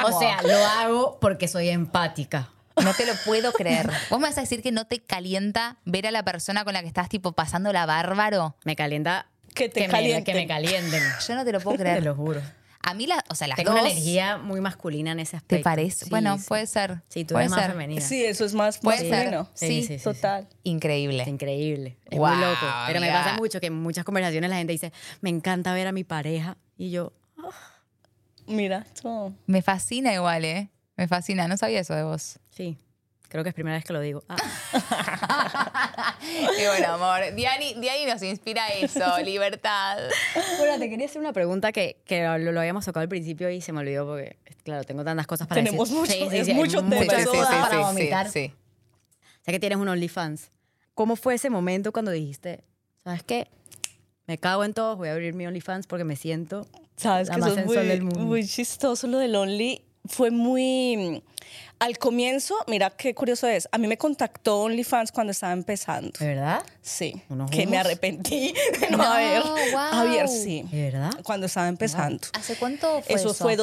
[SPEAKER 4] amo.
[SPEAKER 3] O sea, lo hago porque soy empática.
[SPEAKER 4] no te lo puedo creer. ¿Vos me vas a decir que no te calienta ver a la persona con la que estás tipo pasando la bárbaro?
[SPEAKER 3] Me calienta
[SPEAKER 5] Que te
[SPEAKER 3] me,
[SPEAKER 5] calienten.
[SPEAKER 3] que me calienten. [laughs]
[SPEAKER 4] Yo no te lo puedo
[SPEAKER 3] Te
[SPEAKER 4] creer.
[SPEAKER 3] lo juro.
[SPEAKER 4] A mí, la, o sea, las
[SPEAKER 3] Tengo
[SPEAKER 4] dos.
[SPEAKER 3] una energía muy masculina en ese aspecto.
[SPEAKER 4] ¿Te parece?
[SPEAKER 3] Sí,
[SPEAKER 4] bueno,
[SPEAKER 3] sí.
[SPEAKER 4] puede ser.
[SPEAKER 3] Sí, tú
[SPEAKER 4] puede
[SPEAKER 3] eres más
[SPEAKER 4] ser.
[SPEAKER 3] femenina.
[SPEAKER 5] Sí, eso es más
[SPEAKER 4] Puede ser.
[SPEAKER 5] masculino.
[SPEAKER 3] Sí,
[SPEAKER 4] Sí,
[SPEAKER 3] sí, sí, sí.
[SPEAKER 5] Total.
[SPEAKER 4] Increíble.
[SPEAKER 3] Es increíble. Es
[SPEAKER 4] Guau,
[SPEAKER 3] muy loco. Pero me pasa mucho que en muchas conversaciones la gente dice, me encanta ver a mi pareja. Y yo,
[SPEAKER 5] Mira, tú.
[SPEAKER 4] Me fascina igual, ¿eh? Me fascina. No sabía eso de vos.
[SPEAKER 3] sí. Creo que es primera vez que lo digo. Ah. [laughs]
[SPEAKER 4] Qué bueno, amor. Diani, Diani nos inspira eso, [laughs] libertad.
[SPEAKER 3] Bueno, te quería hacer una pregunta que, que lo, lo habíamos tocado al principio y se me olvidó porque, claro, tengo tantas cosas para
[SPEAKER 5] Tenemos
[SPEAKER 3] decir.
[SPEAKER 5] mucho- es
[SPEAKER 3] hay
[SPEAKER 5] mucho tema,
[SPEAKER 3] muchas para
[SPEAKER 4] sí,
[SPEAKER 3] vomitar.
[SPEAKER 4] sí.
[SPEAKER 3] Sé que tienes un OnlyFans. ¿Cómo fue ese momento cuando dijiste, ¿sabes qué? Me cago en todos, voy a abrir mi OnlyFans porque me siento
[SPEAKER 5] Sabes
[SPEAKER 3] la
[SPEAKER 5] que
[SPEAKER 3] más
[SPEAKER 5] eso es
[SPEAKER 3] sensual
[SPEAKER 5] muy,
[SPEAKER 3] del mundo.
[SPEAKER 5] muy chistoso lo del Only. Fue muy... Al comienzo, mira qué curioso es. A mí me contactó OnlyFans cuando estaba empezando.
[SPEAKER 3] ¿De verdad?
[SPEAKER 5] Sí.
[SPEAKER 3] ¿Unos
[SPEAKER 5] Que me arrepentí [laughs] de no,
[SPEAKER 4] No,
[SPEAKER 5] haber.
[SPEAKER 4] wow.
[SPEAKER 5] Javier, sí.
[SPEAKER 3] ¿De verdad?
[SPEAKER 5] Cuando estaba empezando.
[SPEAKER 4] ¿Hace cuánto fue eso?
[SPEAKER 5] Eso fue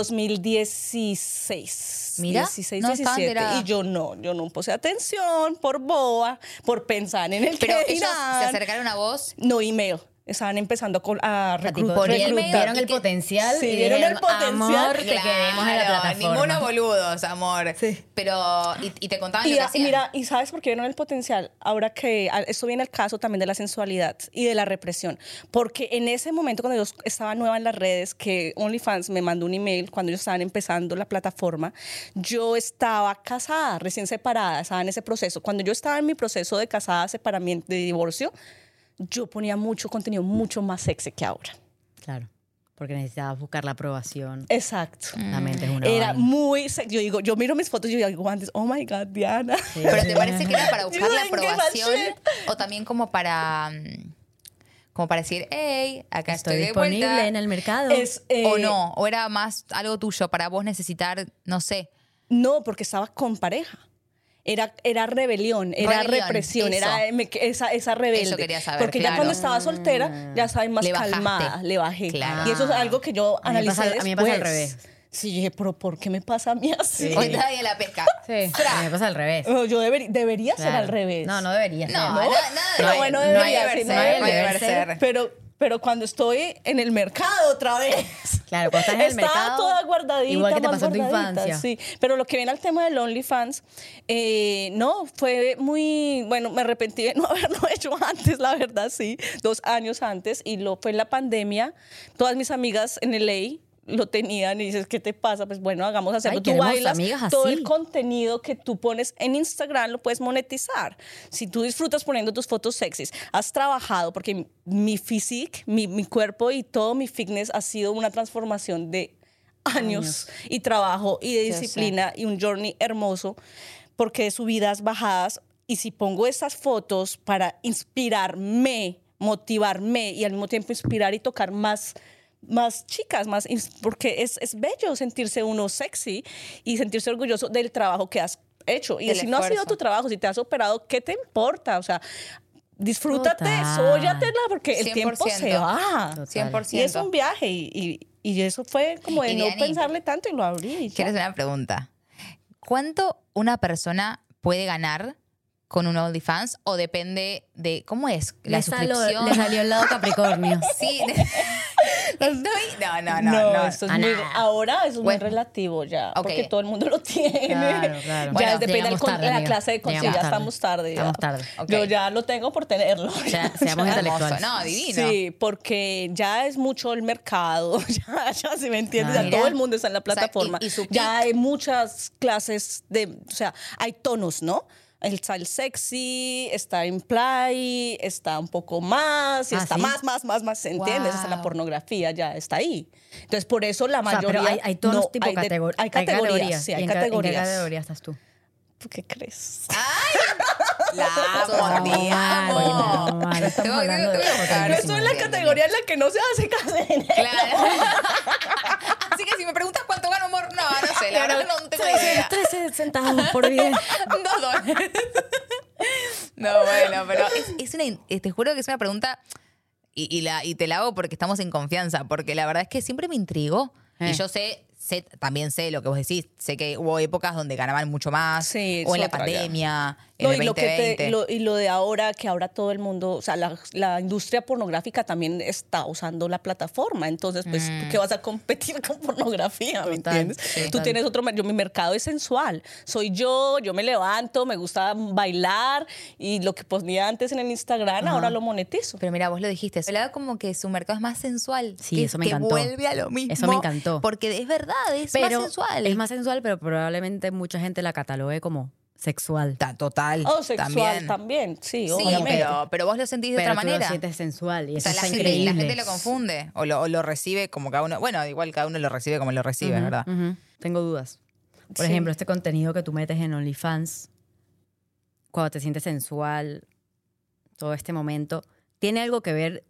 [SPEAKER 5] 2016.
[SPEAKER 4] Mira,
[SPEAKER 5] 16,
[SPEAKER 4] no estaba
[SPEAKER 5] 17.
[SPEAKER 4] enterada.
[SPEAKER 5] Y yo no, yo no puse atención por boa, por pensar en el
[SPEAKER 4] Pero
[SPEAKER 5] que
[SPEAKER 4] ellos
[SPEAKER 5] dirán.
[SPEAKER 4] se acercaron a vos.
[SPEAKER 5] No email. Estaban empezando a
[SPEAKER 3] sea,
[SPEAKER 5] reclutar.
[SPEAKER 3] vieron
[SPEAKER 4] y
[SPEAKER 3] el potencial
[SPEAKER 5] Sí,
[SPEAKER 3] y
[SPEAKER 5] vieron el potencial.
[SPEAKER 3] amor, te queremos en la
[SPEAKER 4] Claro,
[SPEAKER 3] plataforma.
[SPEAKER 4] Ninguno boludos, amor. Pero, y, y te contaban
[SPEAKER 5] Y,
[SPEAKER 4] lo que hacían.
[SPEAKER 5] mira, y sabes por qué vieron el potencial. Ahora que esto viene el caso también de la sensualidad y de la represión. Porque en ese momento, cuando yo estaba nueva en las redes, que OnlyFans me mandó un email cuando ellos estaban empezando la plataforma, yo estaba casada, recién separada, estaba en ese proceso. Cuando yo estaba en mi proceso de casada, separamiento, de divorcio, yo ponía mucho contenido mucho más sexy que ahora.
[SPEAKER 3] Claro, porque necesitabas buscar la aprobación.
[SPEAKER 5] Exacto.
[SPEAKER 3] La mente es una
[SPEAKER 5] Era
[SPEAKER 3] vaina.
[SPEAKER 5] muy sexy. Yo digo, yo miro mis fotos y yo digo antes, oh my God, Diana.
[SPEAKER 4] Pero ¿te parece que era para [laughs] buscar la aprobación o también como para mm, como para decir, hey, acá estoy,
[SPEAKER 3] Estoy
[SPEAKER 4] de
[SPEAKER 3] disponible
[SPEAKER 4] vuelta"?
[SPEAKER 3] en el mercado.
[SPEAKER 5] Es, eh,
[SPEAKER 4] o no, o era más algo tuyo para vos necesitar, no sé.
[SPEAKER 5] No, porque estaba con pareja. Era, era rebelión, era
[SPEAKER 4] Rebelión,
[SPEAKER 5] represión,
[SPEAKER 4] eso.
[SPEAKER 5] era me- esa, esa rebelde.
[SPEAKER 4] Eso quería saber,
[SPEAKER 5] Porque ya cuando estaba soltera, ya estaba más
[SPEAKER 4] Le bajaste.
[SPEAKER 5] calmada, le bajé.
[SPEAKER 4] Claro.
[SPEAKER 5] Y eso es algo que yo
[SPEAKER 3] A mí
[SPEAKER 5] analicé
[SPEAKER 3] pasa- a mí me pasa al revés.
[SPEAKER 5] Sí, dije, pero ¿por qué me pasa a mí así?
[SPEAKER 4] Hoy nadie la pesca.
[SPEAKER 3] Sí,
[SPEAKER 4] Fra.
[SPEAKER 3] me pasa al revés.
[SPEAKER 5] No, yo debería, debería ser al revés.
[SPEAKER 3] No, no debería ser.
[SPEAKER 4] No,
[SPEAKER 5] ¿No?
[SPEAKER 4] no
[SPEAKER 5] debería no hay
[SPEAKER 4] no hay
[SPEAKER 3] deber
[SPEAKER 4] deber
[SPEAKER 3] ser.
[SPEAKER 4] ser.
[SPEAKER 5] Pero, pero cuando estoy en el mercado otra vez. [laughs]
[SPEAKER 3] Claro, cuando estás en el
[SPEAKER 5] Estaba
[SPEAKER 3] mercado,
[SPEAKER 5] toda guardadita.
[SPEAKER 3] igual que te pasó en tu infancia.
[SPEAKER 5] Sí, pero lo que viene al tema del OnlyFans, eh, no, fue muy, bueno, me arrepentí de no [laughs] haberlo hecho antes, la verdad, sí, dos años antes, y lo fue en la pandemia. Todas mis amigas en LA lo tenían y dices, ¿qué te pasa? Pues bueno, hagamos hacerlo.
[SPEAKER 3] Ay,
[SPEAKER 5] tú bailas,
[SPEAKER 3] amigas
[SPEAKER 5] todo el contenido que tú pones en Instagram lo puedes monetizar. Si tú disfrutas poniendo tus fotos sexys, has trabajado, porque mi physique, mi, mi cuerpo y todo mi fitness ha sido una transformación de años, y trabajo y de disciplina y un journey hermoso, porque de subidas, bajadas. Y si pongo estas fotos para inspirarme, motivarme y al mismo tiempo inspirar y tocar más más chicas, más porque es, es bello sentirse uno sexy y sentirse orgulloso del trabajo que has hecho. Y si no ha sido tu trabajo, si te has operado, ¿qué te importa? O sea, disfrútate, sóyatela porque el tiempo se
[SPEAKER 4] 100%.
[SPEAKER 5] va.
[SPEAKER 3] Total.
[SPEAKER 4] 100%.
[SPEAKER 5] Y es un viaje y, y- y eso fue como de
[SPEAKER 4] Y
[SPEAKER 5] no
[SPEAKER 4] Diani,
[SPEAKER 5] pensarle tanto y lo abrí. y
[SPEAKER 4] hacer una pregunta. ¿Cuánto una persona puede ganar con un OnlyFans o depende de cómo es la
[SPEAKER 3] le,
[SPEAKER 4] suscripción?
[SPEAKER 3] le salió el lado Capricornio. [laughs]
[SPEAKER 4] Sí. [laughs] Estoy. No, no, no.
[SPEAKER 5] No,
[SPEAKER 4] no.
[SPEAKER 5] esto es muy, ahora eso es
[SPEAKER 4] Bueno.
[SPEAKER 5] muy relativo ya,
[SPEAKER 4] Ok.
[SPEAKER 5] porque todo el mundo lo tiene.
[SPEAKER 3] Claro, [laughs] claro.
[SPEAKER 5] Ya
[SPEAKER 4] Bueno,
[SPEAKER 5] depende con-
[SPEAKER 3] tarde,
[SPEAKER 5] de la clase de.
[SPEAKER 3] Llegamos
[SPEAKER 5] Ya estamos tarde. ya.
[SPEAKER 3] Estamos tarde.
[SPEAKER 4] Ok.
[SPEAKER 5] Yo ya lo tengo por tenerlo.
[SPEAKER 3] sea, seamos
[SPEAKER 5] Ya.
[SPEAKER 3] intelectuales.
[SPEAKER 4] No, divino.
[SPEAKER 5] Sí, porque ya es mucho el mercado, ya, ya si me entiendes,
[SPEAKER 3] Claro.
[SPEAKER 5] ya todo el mundo está en la
[SPEAKER 4] O sea, y-
[SPEAKER 5] plataforma.
[SPEAKER 4] y
[SPEAKER 5] ya hay muchas clases de, o sea, hay tonos, ¿no? Está el sexy, está en play, está un poco más, y
[SPEAKER 3] Ah,
[SPEAKER 5] está
[SPEAKER 3] ¿sí?
[SPEAKER 5] más, más, más, más, ¿entiendes? Hasta la
[SPEAKER 4] Wow.
[SPEAKER 5] pornografía ya está ahí. Entonces, por eso la
[SPEAKER 3] O sea,
[SPEAKER 5] mayoría...
[SPEAKER 3] pero hay, hay tonos
[SPEAKER 5] no,
[SPEAKER 3] tipo
[SPEAKER 5] hay de-
[SPEAKER 3] categor-
[SPEAKER 5] hay categorías, sí,
[SPEAKER 3] ¿Y
[SPEAKER 5] hay
[SPEAKER 3] en ca-
[SPEAKER 5] categorías.
[SPEAKER 3] ¿En qué categoría estás tú?
[SPEAKER 5] ¿Tú qué crees? [laughs]
[SPEAKER 4] La amo,
[SPEAKER 3] No.
[SPEAKER 5] Yo estoy en la categoría en la que no se hace casi dinero.
[SPEAKER 4] Claro. [laughs] Así que si me preguntas cuánto amor, no, no sé, la verdad no tengo idea.
[SPEAKER 3] 13 centavos por día. [laughs]
[SPEAKER 4] Dos dólares. No, bueno, pero es, es una, in- te juro que es una pregunta y, y la, y te la hago porque estamos en confianza, porque la verdad es que siempre me intrigó.
[SPEAKER 3] Eh.
[SPEAKER 4] Y yo sé, sé, también sé lo que vos decís, sé que hubo épocas donde ganaban mucho más,
[SPEAKER 5] Sí,
[SPEAKER 4] o en la pandemia, en
[SPEAKER 5] No,
[SPEAKER 4] el
[SPEAKER 5] y, lo que
[SPEAKER 4] 2020.
[SPEAKER 5] te- lo- y lo de ahora, que ahora todo el mundo, o sea, la, la industria pornográfica también está usando la plataforma. Entonces, pues, ¿tú qué vas a competir [laughs] con pornografía? ¿Me entiendes?
[SPEAKER 3] sí,
[SPEAKER 5] Tú
[SPEAKER 3] total.
[SPEAKER 5] tienes otro. Yo, mi mercado es sensual. Soy yo, yo me levanto, me gusta bailar y lo que ponía antes en el Instagram, ahora lo monetizo.
[SPEAKER 4] Pero mira, vos lo dijiste, hablaba como que su mercado es más sensual.
[SPEAKER 3] Sí,
[SPEAKER 4] que,
[SPEAKER 3] eso me
[SPEAKER 4] que
[SPEAKER 3] encantó.
[SPEAKER 4] vuelve a lo mismo.
[SPEAKER 3] Eso me encantó.
[SPEAKER 4] Porque es verdad, es
[SPEAKER 3] pero
[SPEAKER 4] más sensual.
[SPEAKER 3] Es más sensual, pero probablemente mucha gente la catalogue como sexual.
[SPEAKER 4] Ta- Total.
[SPEAKER 5] Oh, sexual
[SPEAKER 4] también.
[SPEAKER 5] también, sí,
[SPEAKER 4] Sí, pero, pero vos lo sentís de
[SPEAKER 3] pero
[SPEAKER 4] otra
[SPEAKER 3] tú
[SPEAKER 4] manera.
[SPEAKER 3] lo sientes sensual y
[SPEAKER 4] O
[SPEAKER 3] eso
[SPEAKER 4] sea, la gente,
[SPEAKER 3] increíble.
[SPEAKER 4] la gente lo confunde o lo, o lo recibe como cada uno. Bueno, igual cada uno lo recibe como lo recibe, ¿verdad?
[SPEAKER 3] Tengo dudas. Por
[SPEAKER 5] Sí.
[SPEAKER 3] ejemplo, este contenido que tú metes en OnlyFans, cuando te sientes sensual, todo este momento, ¿tiene algo que ver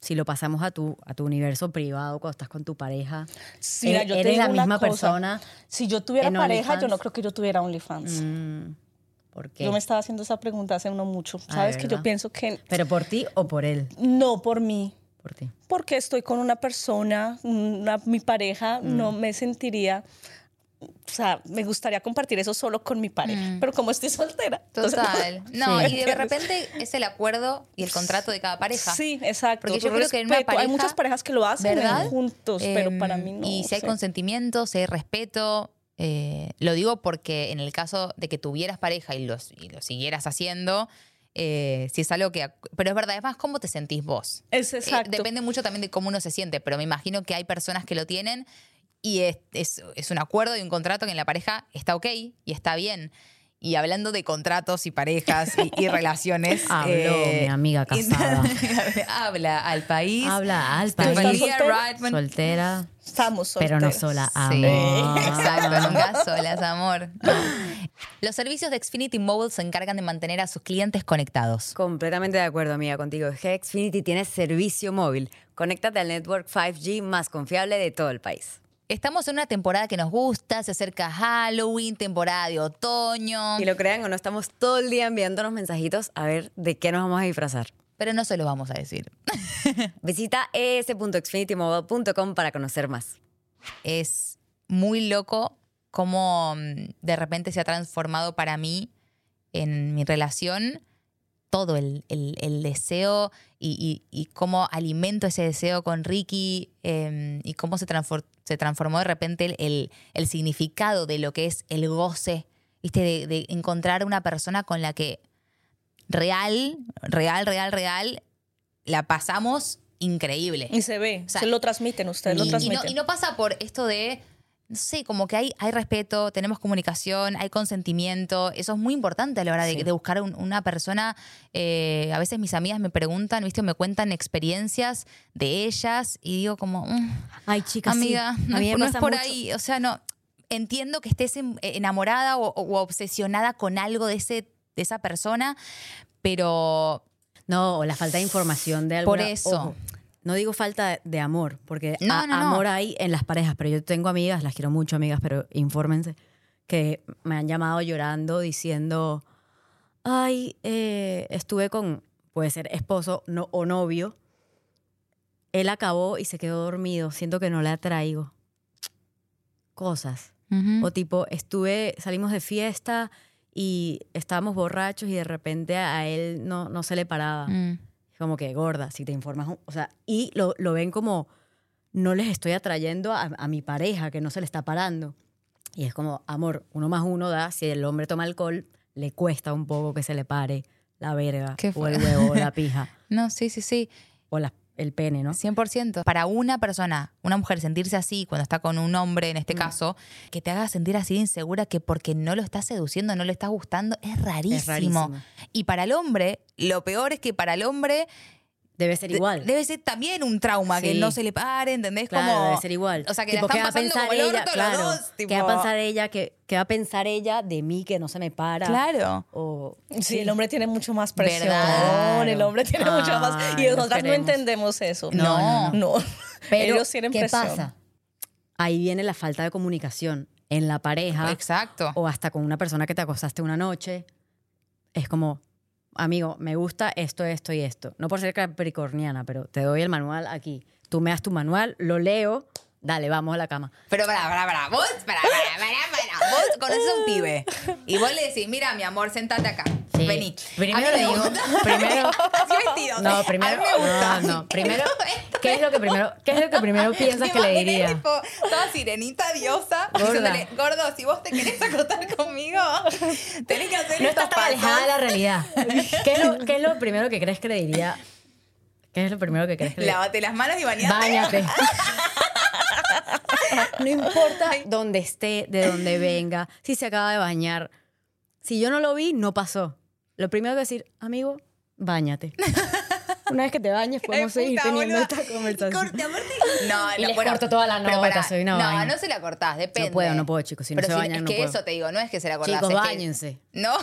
[SPEAKER 3] si lo pasamos a tu, a tu universo privado cuando estás con tu pareja?
[SPEAKER 5] Sí, mira,
[SPEAKER 3] ¿Eres-
[SPEAKER 5] yo te
[SPEAKER 3] eres la misma
[SPEAKER 5] cosa.
[SPEAKER 3] persona
[SPEAKER 5] Si yo tuviera pareja, yo no creo que yo tuviera OnlyFans.
[SPEAKER 3] Mm, ¿Por qué?
[SPEAKER 5] Yo me estaba haciendo esa pregunta hace no mucho.
[SPEAKER 3] Ah,
[SPEAKER 5] ¿Sabes?
[SPEAKER 3] ¿de
[SPEAKER 5] Que yo pienso que
[SPEAKER 3] ¿Pero por ti o por él?
[SPEAKER 5] no por mí.
[SPEAKER 3] Por ti.
[SPEAKER 5] Porque estoy con una persona, una- mi pareja,
[SPEAKER 3] Mm.
[SPEAKER 5] no me sentiría. Sea, me gustaría compartir eso solo con mi pareja. Pero como estoy soltera. entonces no.
[SPEAKER 4] Total. [laughs] No,
[SPEAKER 3] Sí.
[SPEAKER 4] y de repente es el acuerdo y el contrato de cada pareja.
[SPEAKER 5] Sí, exacto.
[SPEAKER 4] Porque yo creo que en una
[SPEAKER 5] Respeto. Hay muchas parejas que lo hacen
[SPEAKER 4] ¿Verdad?
[SPEAKER 5] juntos, pero para
[SPEAKER 4] Em,
[SPEAKER 5] mí no.
[SPEAKER 4] Y si hay consentimiento, si hay respeto, eh, lo digo porque en el caso de que tuvieras pareja y, los, y lo siguieras haciendo, eh, si es algo que... Pero es verdad, es más cómo te sentís vos.
[SPEAKER 5] Es
[SPEAKER 4] Eh,
[SPEAKER 5] exacto.
[SPEAKER 4] depende mucho también de cómo uno se siente, pero me imagino que hay personas que lo tienen y es, es- es un acuerdo y un contrato que en la pareja está ok y está bien. Y hablando de contratos y parejas y, y [laughs] relaciones...
[SPEAKER 3] Habló
[SPEAKER 4] eh,
[SPEAKER 3] mi amiga casada. [laughs]
[SPEAKER 4] Habla al país.
[SPEAKER 3] Habla al
[SPEAKER 5] ¿Estás
[SPEAKER 3] país.
[SPEAKER 5] Soltera?
[SPEAKER 3] Soltera,
[SPEAKER 5] Estamos
[SPEAKER 3] pero no sola.
[SPEAKER 4] Sí,
[SPEAKER 3] Amor.
[SPEAKER 4] exacto, nunca solas, amor. No. Los servicios de Xfinity Mobile se encargan de mantener a sus clientes conectados.
[SPEAKER 2] Completamente de acuerdo, amiga, contigo. Xfinity tiene servicio móvil. Conéctate al network 5G más confiable de todo el país.
[SPEAKER 4] Estamos en una temporada que nos gusta, se acerca Halloween, temporada de otoño,
[SPEAKER 2] Y lo crean o no, estamos todo el día enviándonos mensajitos a ver de qué nos vamos a disfrazar.
[SPEAKER 4] pero no se lo vamos a decir. [laughs]
[SPEAKER 2] Visita es.xfinitymobile.com para conocer más.
[SPEAKER 4] Es muy loco cómo mm, de repente se ha transformado para mí en mi relación todo el, el- el deseo y, y- y cómo alimento ese deseo con Ricky eh, y cómo se, transfor- se transformó de repente el, el- significado de lo que es el goce, ¿viste? De, de encontrar una persona con la que real, real, real, real, la pasamos increíble.
[SPEAKER 5] Y se ve,
[SPEAKER 4] O sea,
[SPEAKER 5] se lo transmiten ustedes, lo
[SPEAKER 4] Y, y
[SPEAKER 5] transmiten.
[SPEAKER 4] no, y no pasa por esto de, no sé, como que hay, hay respeto, tenemos comunicación, hay consentimiento. Eso es muy importante a la hora de, de buscar un- una persona. Eh, a veces mis amigas me preguntan, ¿viste? Me cuentan experiencias de ellas y digo como, mm,
[SPEAKER 3] Ay, chicas, sí.
[SPEAKER 4] amiga, no,
[SPEAKER 3] A mí
[SPEAKER 4] es,
[SPEAKER 3] me
[SPEAKER 4] no es por
[SPEAKER 3] mucho.
[SPEAKER 4] ahí. O sea, no. Entiendo que estés en- enamorada o, o obsesionada con algo de, ese, de esa persona, pero
[SPEAKER 3] No, o la falta de información de
[SPEAKER 4] Por
[SPEAKER 3] alguna...
[SPEAKER 4] eso.
[SPEAKER 3] ojo, no digo falta de amor, porque
[SPEAKER 4] No,
[SPEAKER 3] a-
[SPEAKER 4] no, no.
[SPEAKER 3] amor hay en las parejas, pero yo tengo amigas, las quiero mucho amigas, pero infórmense, que me han llamado llorando diciendo, ay, eh, estuve con, puede ser esposo no, o novio, él acabó y se quedó dormido, siento que no le atraigo. Cosas. O tipo, estuve, salimos de fiesta y estábamos borrachos y de repente a él no, no se le paraba.
[SPEAKER 4] Mm.
[SPEAKER 3] Como que gorda, si te informas. O sea, y lo, lo ven como, no les estoy atrayendo a, a mi pareja, que no se le está parando. Y es como, amor, uno más uno da, si el hombre toma alcohol, le cuesta un poco que se le pare la verga, o el huevo, o la pija, [laughs]
[SPEAKER 4] No, sí, sí, sí.
[SPEAKER 3] o la- el pene, ¿no?
[SPEAKER 4] 100%. Para una persona, una mujer sentirse así cuando está con un hombre, en
[SPEAKER 3] Mm.
[SPEAKER 4] este caso, que te haga sentir así insegura que porque no lo estás seduciendo, no le estás gustando, es rarísimo.
[SPEAKER 3] Es rarísimo.
[SPEAKER 4] Y para el hombre, lo peor es que para el hombre
[SPEAKER 3] Debe ser
[SPEAKER 4] de-
[SPEAKER 3] igual.
[SPEAKER 4] debe ser también un trauma que
[SPEAKER 3] Sí.
[SPEAKER 4] no se le pare, ¿entendés?
[SPEAKER 3] Claro,
[SPEAKER 4] como,
[SPEAKER 3] debe ser igual.
[SPEAKER 4] O sea, que
[SPEAKER 3] Tipo,
[SPEAKER 4] la
[SPEAKER 3] ¿qué
[SPEAKER 4] están
[SPEAKER 3] a
[SPEAKER 4] pasando
[SPEAKER 3] pensar
[SPEAKER 4] como el
[SPEAKER 3] ella?
[SPEAKER 4] orto
[SPEAKER 3] claro,
[SPEAKER 4] los dos.
[SPEAKER 3] ¿Qué
[SPEAKER 4] tipo,
[SPEAKER 3] va a pensar ella? ¿Qué, qué va a pensar ella de mí que no se me para?
[SPEAKER 4] Claro.
[SPEAKER 3] O,
[SPEAKER 5] Sí, el hombre tiene mucho más presión.
[SPEAKER 4] ¿Verdad?
[SPEAKER 5] El hombre tiene mucho más. Y
[SPEAKER 3] no
[SPEAKER 5] nosotras no entendemos eso.
[SPEAKER 4] No, no,
[SPEAKER 5] No. [laughs]
[SPEAKER 3] Pero,
[SPEAKER 5] Ellos tienen
[SPEAKER 3] ¿qué
[SPEAKER 5] presión.
[SPEAKER 3] pasa? Ahí viene la falta de comunicación en la pareja
[SPEAKER 4] Exacto.
[SPEAKER 3] o hasta con una persona que te acostaste una noche. Es como, amigo, me gusta esto, esto y esto. No por ser capricorniana, pero te doy el manual aquí. Tú me das tu manual, lo leo, dale, vamos a la cama.
[SPEAKER 4] Pero para, para, para, vos, para, para, para, para, vos conoces a un pibe y vos le decís, mira, mi amor, sentate acá,
[SPEAKER 3] Sí.
[SPEAKER 4] vení.
[SPEAKER 3] Primero digo,
[SPEAKER 4] gusta.
[SPEAKER 3] primero- [laughs]
[SPEAKER 4] Así vestido.
[SPEAKER 3] No,
[SPEAKER 4] A
[SPEAKER 3] primero,
[SPEAKER 4] mí me gusta.
[SPEAKER 3] no, no, primero, [laughs] ¿qué es lo que primero, qué es lo que primero [laughs] piensas que le diría?
[SPEAKER 4] Tipo, toda sirenita diosa,
[SPEAKER 3] Gorda.
[SPEAKER 4] gordo, si vos te querés acostar conmigo, tenés que hacer
[SPEAKER 3] No estás tan alejada de la realidad. ¿Qué es, lo, ¿Qué es lo primero que crees que le diría? ¿Qué es lo primero que crees que le diría?
[SPEAKER 4] Lávate las manos y bañate.
[SPEAKER 3] Báñate. No importa dónde esté, de dónde venga, si se acaba de bañar. Si yo no lo vi, no pasó. Lo primero que decir, amigo, báñate. [laughs] Una vez que te bañes, podemos seguir
[SPEAKER 4] puta,
[SPEAKER 3] teniendo
[SPEAKER 4] boluda.
[SPEAKER 3] esta conversación.
[SPEAKER 4] Corte, aparte- No, [laughs]
[SPEAKER 3] Y
[SPEAKER 4] no,
[SPEAKER 3] les
[SPEAKER 4] bueno,
[SPEAKER 3] corto toda la
[SPEAKER 4] pero
[SPEAKER 3] nota,
[SPEAKER 4] pará,
[SPEAKER 3] soy una
[SPEAKER 4] No,
[SPEAKER 3] vaina.
[SPEAKER 4] no se la cortás, depende.
[SPEAKER 3] No puedo, no puedo, chicos, si no
[SPEAKER 4] Pero
[SPEAKER 3] se bañan,
[SPEAKER 4] es
[SPEAKER 3] no
[SPEAKER 4] que
[SPEAKER 3] puedo.
[SPEAKER 4] eso te digo, no es que se la cortás.
[SPEAKER 3] Chicos,
[SPEAKER 4] es que-
[SPEAKER 3] báñense. [laughs]
[SPEAKER 4] No.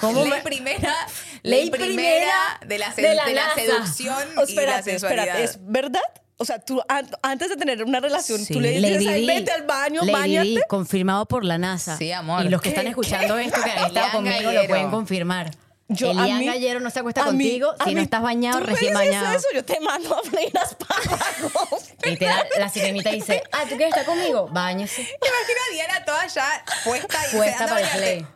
[SPEAKER 3] ¿Cómo
[SPEAKER 4] ley
[SPEAKER 3] me-
[SPEAKER 4] primera,
[SPEAKER 3] Ley
[SPEAKER 4] primera de la,
[SPEAKER 3] de la
[SPEAKER 4] de la
[SPEAKER 3] NASA.
[SPEAKER 4] seducción y la
[SPEAKER 5] espérate,
[SPEAKER 4] sensualidad.
[SPEAKER 5] espérate, ¿es verdad? O sea, tú an- antes de tener una relación,
[SPEAKER 3] Sí,
[SPEAKER 5] tú le dices,
[SPEAKER 3] Lady
[SPEAKER 5] "Ay, vete al baño,
[SPEAKER 3] Lady
[SPEAKER 5] bañate.
[SPEAKER 3] Di, confirmado por la NASA.
[SPEAKER 4] Sí, amor.
[SPEAKER 3] Y los que
[SPEAKER 5] ¿Qué?
[SPEAKER 3] están escuchando esto, que han estado conmigo, lo pueden confirmar.
[SPEAKER 5] Yo, a
[SPEAKER 3] Elian
[SPEAKER 5] mí-
[SPEAKER 3] Gallero no se acuesta
[SPEAKER 5] a mí-
[SPEAKER 3] contigo
[SPEAKER 5] a
[SPEAKER 3] si no
[SPEAKER 5] mí-
[SPEAKER 3] estás bañado,
[SPEAKER 5] tú me
[SPEAKER 3] recién
[SPEAKER 5] dices
[SPEAKER 3] bañado.
[SPEAKER 5] eso, yo te mando a freír espárragos. [laughs]
[SPEAKER 3] Literal, la sirenita dice, ah, ¿tú quieres estar conmigo? Báñese.
[SPEAKER 4] Imagino a Diana toda ya puesta y
[SPEAKER 3] Puesta para el
[SPEAKER 4] a
[SPEAKER 3] play.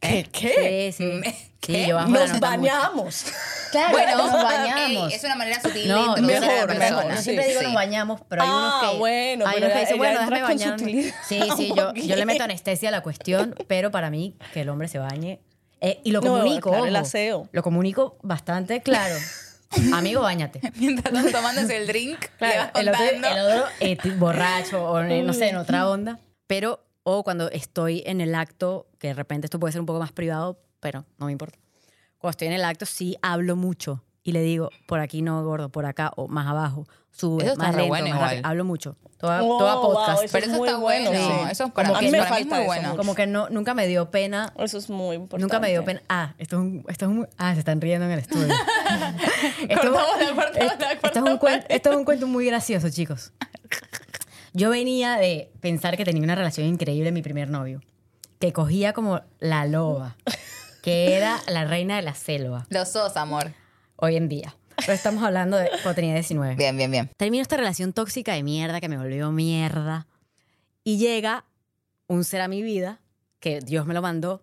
[SPEAKER 5] ¿Qué? ¿Qué?
[SPEAKER 3] Sí, sí.
[SPEAKER 4] ¿Qué?
[SPEAKER 3] Sí, yo bajo
[SPEAKER 5] Nos bañamos.
[SPEAKER 3] Claro,
[SPEAKER 4] Bueno,
[SPEAKER 3] nos [laughs] bañamos.
[SPEAKER 4] es una manera sutil
[SPEAKER 3] No,
[SPEAKER 4] de
[SPEAKER 3] no,
[SPEAKER 4] introducir a la
[SPEAKER 5] mejor, mejor,
[SPEAKER 3] Yo siempre
[SPEAKER 5] sí,
[SPEAKER 3] digo
[SPEAKER 4] sí.
[SPEAKER 3] nos bañamos, pero hay
[SPEAKER 5] Ah,
[SPEAKER 3] unos que.
[SPEAKER 5] bueno,
[SPEAKER 3] hay unos que dicen, bueno, déjame bañarme. Sí, sí, yo, yo le meto anestesia a la cuestión, pero para mí que el hombre se bañe. eh, y lo
[SPEAKER 5] No,
[SPEAKER 3] comunico.
[SPEAKER 5] claro, el aseo.
[SPEAKER 3] Lo comunico bastante claro. [laughs] Amigo, bañate.
[SPEAKER 4] Mientras estás tomándose el drink, le
[SPEAKER 3] Claro,
[SPEAKER 4] vas
[SPEAKER 3] el otro, el otro eh, borracho o eh, no sé, en otra onda. Pero, o cuando estoy en el acto, que de repente esto puede ser un poco más privado, pero no me importa. Cuando estoy en el acto, sí hablo mucho y le digo, por aquí no, gordo, por acá o más abajo, sube,
[SPEAKER 4] Eso está
[SPEAKER 3] más lento,
[SPEAKER 4] bueno
[SPEAKER 3] más
[SPEAKER 4] igual.
[SPEAKER 3] Hablo mucho. Toda,
[SPEAKER 5] Oh,
[SPEAKER 3] toda
[SPEAKER 5] wow,
[SPEAKER 3] podcast.
[SPEAKER 5] eso
[SPEAKER 4] Pero
[SPEAKER 5] es
[SPEAKER 4] eso está bueno.
[SPEAKER 5] bueno,
[SPEAKER 3] sí.
[SPEAKER 4] Eso es para,
[SPEAKER 3] Como
[SPEAKER 4] mí,
[SPEAKER 3] que
[SPEAKER 5] me
[SPEAKER 4] para mí es muy
[SPEAKER 5] eso
[SPEAKER 4] bueno.
[SPEAKER 3] Como que no, nunca me dio pena.
[SPEAKER 5] Eso es muy importante.
[SPEAKER 3] Nunca me dio pena. Ah, esto es un, esto es un- ah, se están riendo en el estudio. [laughs] esto,
[SPEAKER 4] la-
[SPEAKER 3] es un cuento, esto es un cuento muy gracioso, chicos. Yo venía de pensar que tenía una relación increíble en mi primer novio, que cogía como la loba, que era la reina de la selva,
[SPEAKER 4] Lo sos, amor.
[SPEAKER 3] hoy en día. Pero estamos hablando de cuando tenía 19.
[SPEAKER 4] Bien, bien, bien.
[SPEAKER 3] Termino esta relación tóxica de mierda que me volvió mierda. Y llega un ser a mi vida que Dios me lo mandó.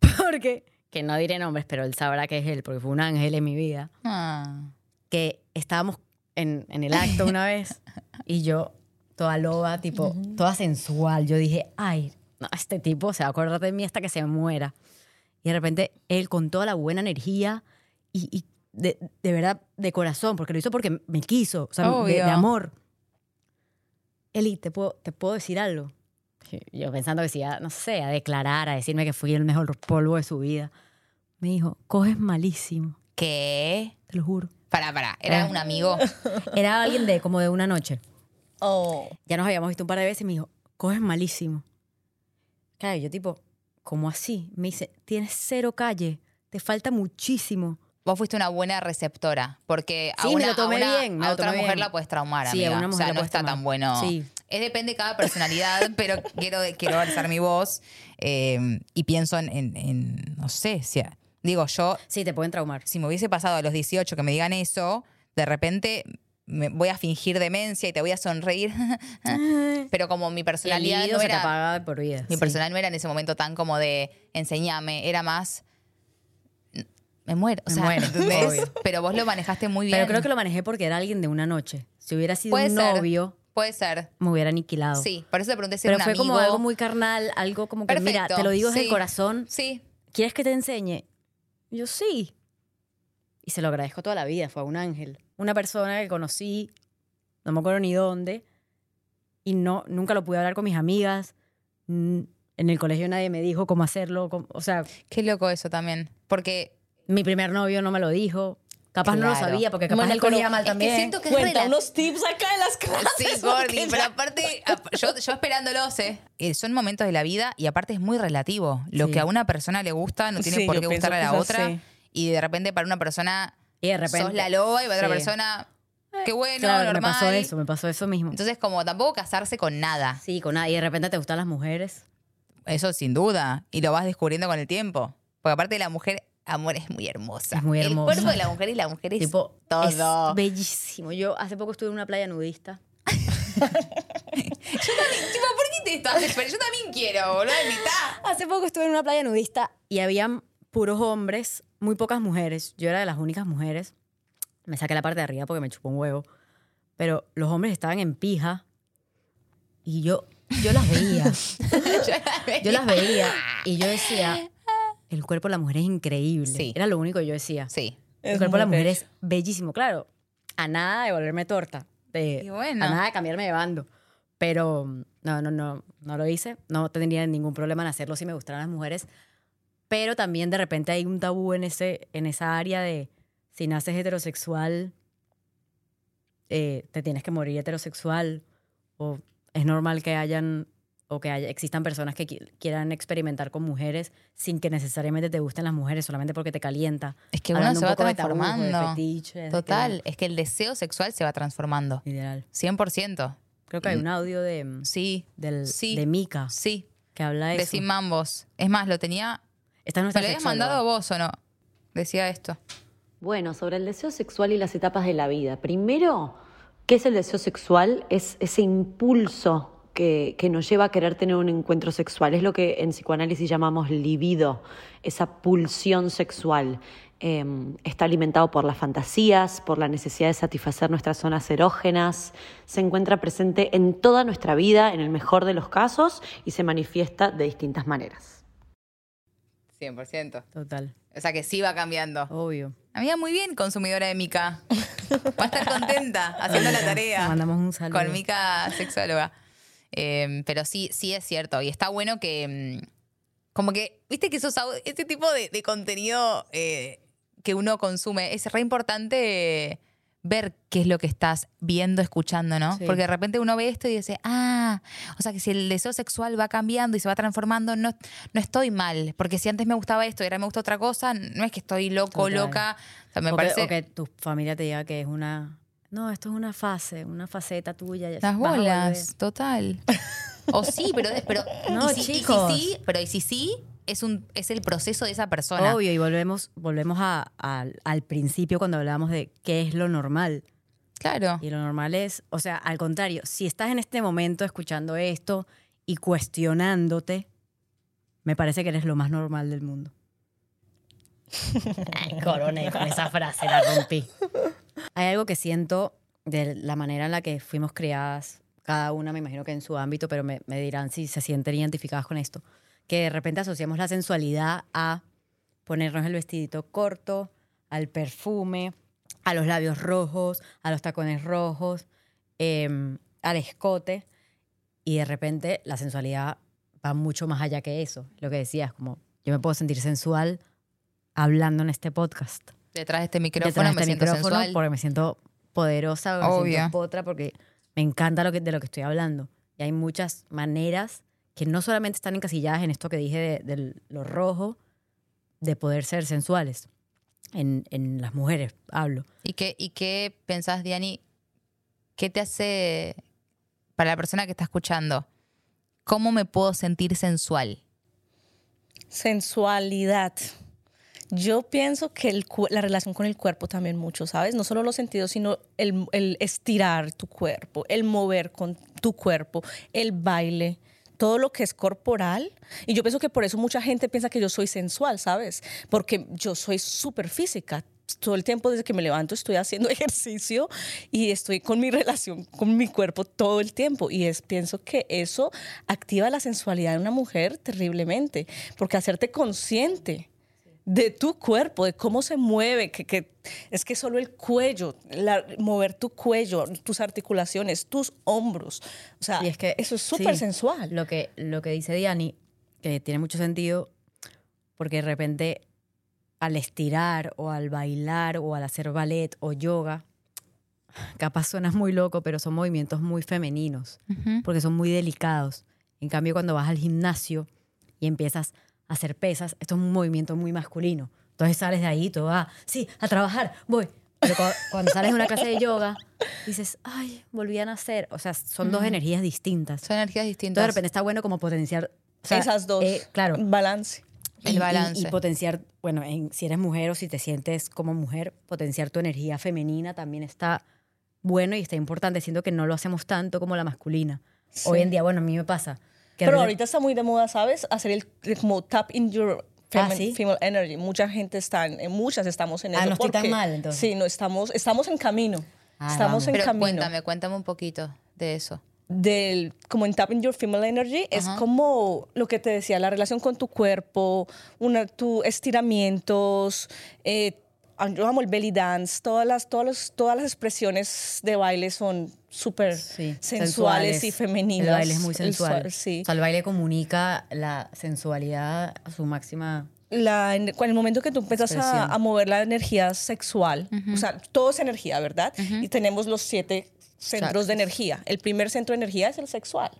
[SPEAKER 3] [laughs] Porque, que no diré nombres, pero él sabrá que es él, porque fue un ángel en mi vida.
[SPEAKER 4] Ah.
[SPEAKER 3] Que estábamos en, en el acto una vez [laughs] y yo, toda loba, tipo, toda sensual. Yo dije, ay, no, este tipo se va a acordar de mí hasta que se muera. Y de repente él con toda la buena energía y, y de, de verdad de corazón, porque lo hizo porque me quiso, o sea, de, de amor. Eli, ¿te puedo, ¿te puedo decir algo? Yo pensando que si no sé, a declarar, a decirme que fui el mejor polvo de su vida. Me dijo, coges malísimo,
[SPEAKER 4] ¿Qué?
[SPEAKER 3] te lo juro.
[SPEAKER 4] Pará, pará. Era
[SPEAKER 3] Ah.
[SPEAKER 4] un amigo. [laughs]
[SPEAKER 3] Era alguien de como de una noche.
[SPEAKER 5] Oh.
[SPEAKER 3] Ya nos habíamos visto un par de veces y me dijo, coges malísimo. Claro, yo tipo, ¿cómo así? Me dice, tienes cero calle, te falta muchísimo.
[SPEAKER 4] Vos fuiste una buena receptora, porque a
[SPEAKER 3] Sí, me
[SPEAKER 4] una,
[SPEAKER 3] lo tomé
[SPEAKER 4] a una-
[SPEAKER 3] bien, me
[SPEAKER 4] a
[SPEAKER 3] lo
[SPEAKER 4] otra
[SPEAKER 3] tomé
[SPEAKER 4] mujer
[SPEAKER 3] bien.
[SPEAKER 4] la puedes traumar,
[SPEAKER 3] Sí, a
[SPEAKER 4] amiga.
[SPEAKER 3] una
[SPEAKER 4] o
[SPEAKER 3] mujer
[SPEAKER 4] sea,
[SPEAKER 3] la
[SPEAKER 4] no está tan bueno.
[SPEAKER 3] Sí.
[SPEAKER 4] Es depende de cada personalidad, [laughs] pero quiero, quiero alzar mi voz eh, y pienso en, en- en, no sé, si, digo, yo,
[SPEAKER 3] Sí, te pueden traumar.
[SPEAKER 4] si me hubiese pasado a los 18 que me digan eso, de repente me voy a fingir demencia y te voy a sonreír, [laughs] pero como mi personalidad no
[SPEAKER 3] se te
[SPEAKER 4] era...
[SPEAKER 3] apaga de por vida.
[SPEAKER 4] Mi
[SPEAKER 3] sí.
[SPEAKER 4] personalidad no era en ese momento tan como de enseñame, era más. Me muero. O
[SPEAKER 3] Me
[SPEAKER 4] sea,
[SPEAKER 3] muero, [laughs]
[SPEAKER 4] ¿entendés?
[SPEAKER 3] obvio.
[SPEAKER 4] Pero vos lo manejaste muy bien.
[SPEAKER 3] Pero creo que lo manejé porque era alguien de una noche. Si hubiera sido
[SPEAKER 4] Puede
[SPEAKER 3] un
[SPEAKER 4] ser.
[SPEAKER 3] novio,
[SPEAKER 4] Puede ser.
[SPEAKER 3] me hubiera aniquilado.
[SPEAKER 4] Sí, por eso te pregunté si
[SPEAKER 3] Pero
[SPEAKER 4] era un
[SPEAKER 3] fue como algo muy carnal, algo como que, mira,
[SPEAKER 4] Perfecto,
[SPEAKER 3] te lo digo desde
[SPEAKER 4] sí.
[SPEAKER 3] el corazón.
[SPEAKER 4] Sí.
[SPEAKER 3] ¿Quieres que te enseñe? Yo sí. Y se lo agradezco toda la vida, fue un ángel. Una persona que conocí, no me acuerdo ni dónde, y no, nunca lo pude hablar con mis amigas. En el colegio nadie me dijo cómo hacerlo. cómo- o sea,
[SPEAKER 4] Qué loco eso también. Porque.
[SPEAKER 3] mi primer novio no me lo dijo. Capaz no lo sabía, porque capaz
[SPEAKER 5] Bueno,
[SPEAKER 3] él mal
[SPEAKER 4] es que
[SPEAKER 3] también.
[SPEAKER 4] siento que
[SPEAKER 5] Cuenta unos tips acá de las clases.
[SPEAKER 4] Sí, Gordy, pero
[SPEAKER 5] ya-
[SPEAKER 4] aparte, ap- yo, yo esperándolo, sé. eh, Son momentos de la vida y aparte es muy relativo. Lo
[SPEAKER 3] Sí.
[SPEAKER 4] que a una persona le gusta no tiene
[SPEAKER 5] Sí,
[SPEAKER 4] por qué gustarle a la otra. Y de repente para una persona
[SPEAKER 3] Y de repente.
[SPEAKER 4] sos la loba y para otra
[SPEAKER 3] Sí.
[SPEAKER 4] persona, qué bueno,
[SPEAKER 3] Claro, me
[SPEAKER 4] normal.
[SPEAKER 3] pasó eso, me pasó eso mismo.
[SPEAKER 4] Entonces, como tampoco casarse con nada.
[SPEAKER 3] Sí, con nadie. Y de repente te gustan las mujeres.
[SPEAKER 4] Eso sin duda. Y lo vas descubriendo con el tiempo. Porque aparte la mujer, amor, es muy hermosa.
[SPEAKER 3] Es muy
[SPEAKER 4] El
[SPEAKER 3] hermosa.
[SPEAKER 4] cuerpo de la mujer y la mujer es
[SPEAKER 3] tipo,
[SPEAKER 4] todo.
[SPEAKER 3] es bellísimo. Yo hace poco estuve en una playa nudista. [laughs]
[SPEAKER 4] Yo también, tipo, ¿por qué te estás esperando? Yo también quiero, boludo, mitad.
[SPEAKER 3] Hace poco estuve en una playa nudista y habían puros hombres, muy pocas mujeres. Yo era de las únicas mujeres. Me saqué la parte de arriba porque me chupó un huevo. Pero los hombres estaban en pija y yo, yo las veía. [laughs] Yo las veía y yo decía, el cuerpo de la mujer es increíble.
[SPEAKER 4] Sí.
[SPEAKER 3] Era lo único que yo decía.
[SPEAKER 4] Sí.
[SPEAKER 3] El
[SPEAKER 5] Es
[SPEAKER 3] cuerpo de la mujer
[SPEAKER 5] bello.
[SPEAKER 3] es bellísimo, claro. A nada de volverme torta. De,
[SPEAKER 4] bueno.
[SPEAKER 3] A nada de cambiarme de bando. Pero no, no, no, no lo hice. No tendría ningún problema en hacerlo si me gustaran las mujeres. Pero también de repente hay un tabú en, ese, en esa área de si naces heterosexual, eh, te tienes que morir heterosexual. O es normal que hayan o que haya, existan personas que qui- quieran experimentar con mujeres sin que necesariamente te gusten las mujeres, solamente porque te calienta.
[SPEAKER 4] Es que uno
[SPEAKER 3] Hablando
[SPEAKER 4] se
[SPEAKER 3] un
[SPEAKER 4] va
[SPEAKER 3] de de
[SPEAKER 4] transformando.
[SPEAKER 3] de que-
[SPEAKER 4] Total, es que el deseo sexual se va transformando.
[SPEAKER 3] Literal.
[SPEAKER 4] 100%.
[SPEAKER 3] Creo que hay un audio de,
[SPEAKER 4] Sí,
[SPEAKER 3] del,
[SPEAKER 4] Sí.
[SPEAKER 3] de Mika
[SPEAKER 4] sí.
[SPEAKER 3] que habla de
[SPEAKER 4] De
[SPEAKER 3] eso.
[SPEAKER 4] sin mambos. Es más, lo tenía...
[SPEAKER 3] Esta es
[SPEAKER 4] ¿Me
[SPEAKER 3] nuestra
[SPEAKER 4] lo habías mandado vos o no? Decía esto.
[SPEAKER 6] Bueno, sobre el deseo sexual y las etapas de la vida. Primero, ¿qué es el deseo sexual? Es ese impulso que, que nos lleva a querer tener un encuentro sexual. Es lo que en psicoanálisis llamamos libido, esa pulsión sexual. Eh, está alimentado por las fantasías, por la necesidad de satisfacer nuestras zonas erógenas. Se encuentra presente en toda nuestra vida, en el mejor de los casos, y se manifiesta de distintas maneras.
[SPEAKER 4] 100%.
[SPEAKER 3] Total,
[SPEAKER 4] O sea que sí va cambiando.
[SPEAKER 3] obvio.
[SPEAKER 4] Amiga, muy bien, consumidora de Mica. Va a estar contenta [laughs] haciendo la
[SPEAKER 3] Le
[SPEAKER 4] tarea.
[SPEAKER 3] mandamos un saludo.
[SPEAKER 4] Con Mica, sexóloga. Eh, pero sí, sí es cierto. Y está bueno que. mm, Como que, viste que esos ese tipo de, de contenido eh, que uno consume es re importante ver qué es lo que estás viendo, escuchando, ¿no?
[SPEAKER 3] Sí.
[SPEAKER 4] Porque de repente uno ve esto y dice, ah, o sea que si el deseo sexual va cambiando y se va transformando, no, no estoy mal. Porque si antes me gustaba esto y ahora me gusta otra cosa, no es que estoy loco,
[SPEAKER 3] Total.
[SPEAKER 4] loca. O sea, me
[SPEAKER 3] o,
[SPEAKER 4] parece.
[SPEAKER 3] que, o que tu familia te diga que es una... No, esto es una fase, una faceta tuya. ya
[SPEAKER 4] Las bolas, total. O sí, pero, pero [laughs]
[SPEAKER 3] No,
[SPEAKER 4] y si, y si
[SPEAKER 3] chicos.
[SPEAKER 4] sí, pero y si sí, es un es el proceso de esa persona.
[SPEAKER 3] Obvio, y volvemos, volvemos a- al- al principio cuando hablábamos de qué es lo normal.
[SPEAKER 4] Claro.
[SPEAKER 3] Y lo normal es, o sea, al contrario, si estás en este momento escuchando esto y cuestionándote, me parece que eres lo más normal del mundo. Ay, coroné con esa frase, la rompí. Hay algo que siento de la manera en la que fuimos criadas, cada una me imagino que en su ámbito, pero me, me dirán si se sienten identificadas con esto, que de repente asociamos la sensualidad a ponernos el vestidito corto, al perfume, a los labios rojos, a los tacones rojos, em, al escote, y de repente la sensualidad va mucho más allá que eso. Lo que decías, como yo me puedo sentir sensual hablando en este podcast.
[SPEAKER 4] Detrás de este micrófono
[SPEAKER 3] Detrás de
[SPEAKER 4] me
[SPEAKER 3] este
[SPEAKER 4] siento
[SPEAKER 3] micrófono
[SPEAKER 4] sensual.
[SPEAKER 3] porque me siento poderosa, me
[SPEAKER 4] Obvio.
[SPEAKER 3] siento potra, porque me encanta lo que, de lo que estoy hablando. Y hay muchas maneras que no solamente están encasilladas en esto que dije de, de lo rojo, de poder ser sensuales. En, en las mujeres hablo.
[SPEAKER 4] ¿Y qué, ¿Y qué pensás, Diani? ¿Qué te hace, para la persona que está escuchando, cómo me puedo sentir sensual?
[SPEAKER 5] Sensualidad. Yo pienso que el la relación con el cuerpo también mucho, ¿sabes? No solo los sentidos, sino el, el estirar tu cuerpo, el mover con tu cuerpo, el baile, todo lo que es corporal. Y yo pienso que por eso mucha gente piensa que yo soy sensual, ¿sabes? Porque yo soy súper física. Todo el tiempo desde que me levanto estoy haciendo [laughs] ejercicio y estoy con mi relación con mi cuerpo todo el tiempo. Y es, pienso que eso activa la sensualidad de una mujer terriblemente, porque hacerte consciente de tu cuerpo, de cómo se mueve, que, que es que solo el cuello, la- mover tu cuello, tus articulaciones, tus hombros, o sea,
[SPEAKER 3] Y es que
[SPEAKER 5] eso es súper
[SPEAKER 3] sí,
[SPEAKER 5] sensual.
[SPEAKER 3] Lo que, lo que dice Diani, que tiene mucho sentido, porque de repente al estirar o al bailar o al hacer ballet o yoga, capaz suena muy loco, pero son movimientos muy femeninos, porque son muy delicados. En cambio, cuando vas al gimnasio y empiezas hacer pesas, esto es un movimiento muy masculino. Entonces sales de ahí, todo, ah, sí, a trabajar, voy. Pero cu- cuando sales de una clase de yoga, dices, ay, volví a nacer. O sea, son dos energías distintas.
[SPEAKER 4] Son energías
[SPEAKER 3] Entonces,
[SPEAKER 4] distintas.
[SPEAKER 3] de repente está bueno como potenciar o sea,
[SPEAKER 5] Esas dos,
[SPEAKER 3] eh, claro.
[SPEAKER 5] balance.
[SPEAKER 4] El
[SPEAKER 3] Y- y-
[SPEAKER 4] balance.
[SPEAKER 3] Y, potenciar, bueno, en- si eres mujer o si te sientes como mujer, potenciar tu energía femenina también está bueno y está importante. Siento que no lo hacemos tanto como la masculina. Hoy en día, bueno, a mí me pasa. Que
[SPEAKER 5] Pero ahorita está muy de moda, ¿sabes? Hacer el el como tap in your
[SPEAKER 3] Ah, ¿sí?
[SPEAKER 5] female energy. Mucha gente está, en, muchas estamos en
[SPEAKER 3] Ah,
[SPEAKER 5] eso.
[SPEAKER 3] no estoy tan
[SPEAKER 5] porque-
[SPEAKER 3] mal, entonces.
[SPEAKER 5] Sí, no, estamos, estamos en camino.
[SPEAKER 3] Ah,
[SPEAKER 5] estamos
[SPEAKER 3] vamos.
[SPEAKER 5] en
[SPEAKER 4] Pero
[SPEAKER 5] camino.
[SPEAKER 4] cuéntame, cuéntame un poquito de eso.
[SPEAKER 5] del como en Tap in Your Female Energy es
[SPEAKER 4] Ajá.
[SPEAKER 5] como lo que te decía, la relación con tu cuerpo, una, tu estiramientos, eh, yo amo el belly dance, todas las, todas, los- todas las expresiones de baile son súper
[SPEAKER 3] Sí,
[SPEAKER 5] sensuales, y femeninas.
[SPEAKER 3] El baile es muy
[SPEAKER 5] El
[SPEAKER 3] sensual.
[SPEAKER 5] sual- sí.
[SPEAKER 3] O sea, el baile comunica la sensualidad a su máxima.
[SPEAKER 5] la, en el momento que tú empiezas a mover la energía sexual, o sea, todo es energía, ¿verdad? Y tenemos los siete centros de energía. El primer centro de energía es el sexual.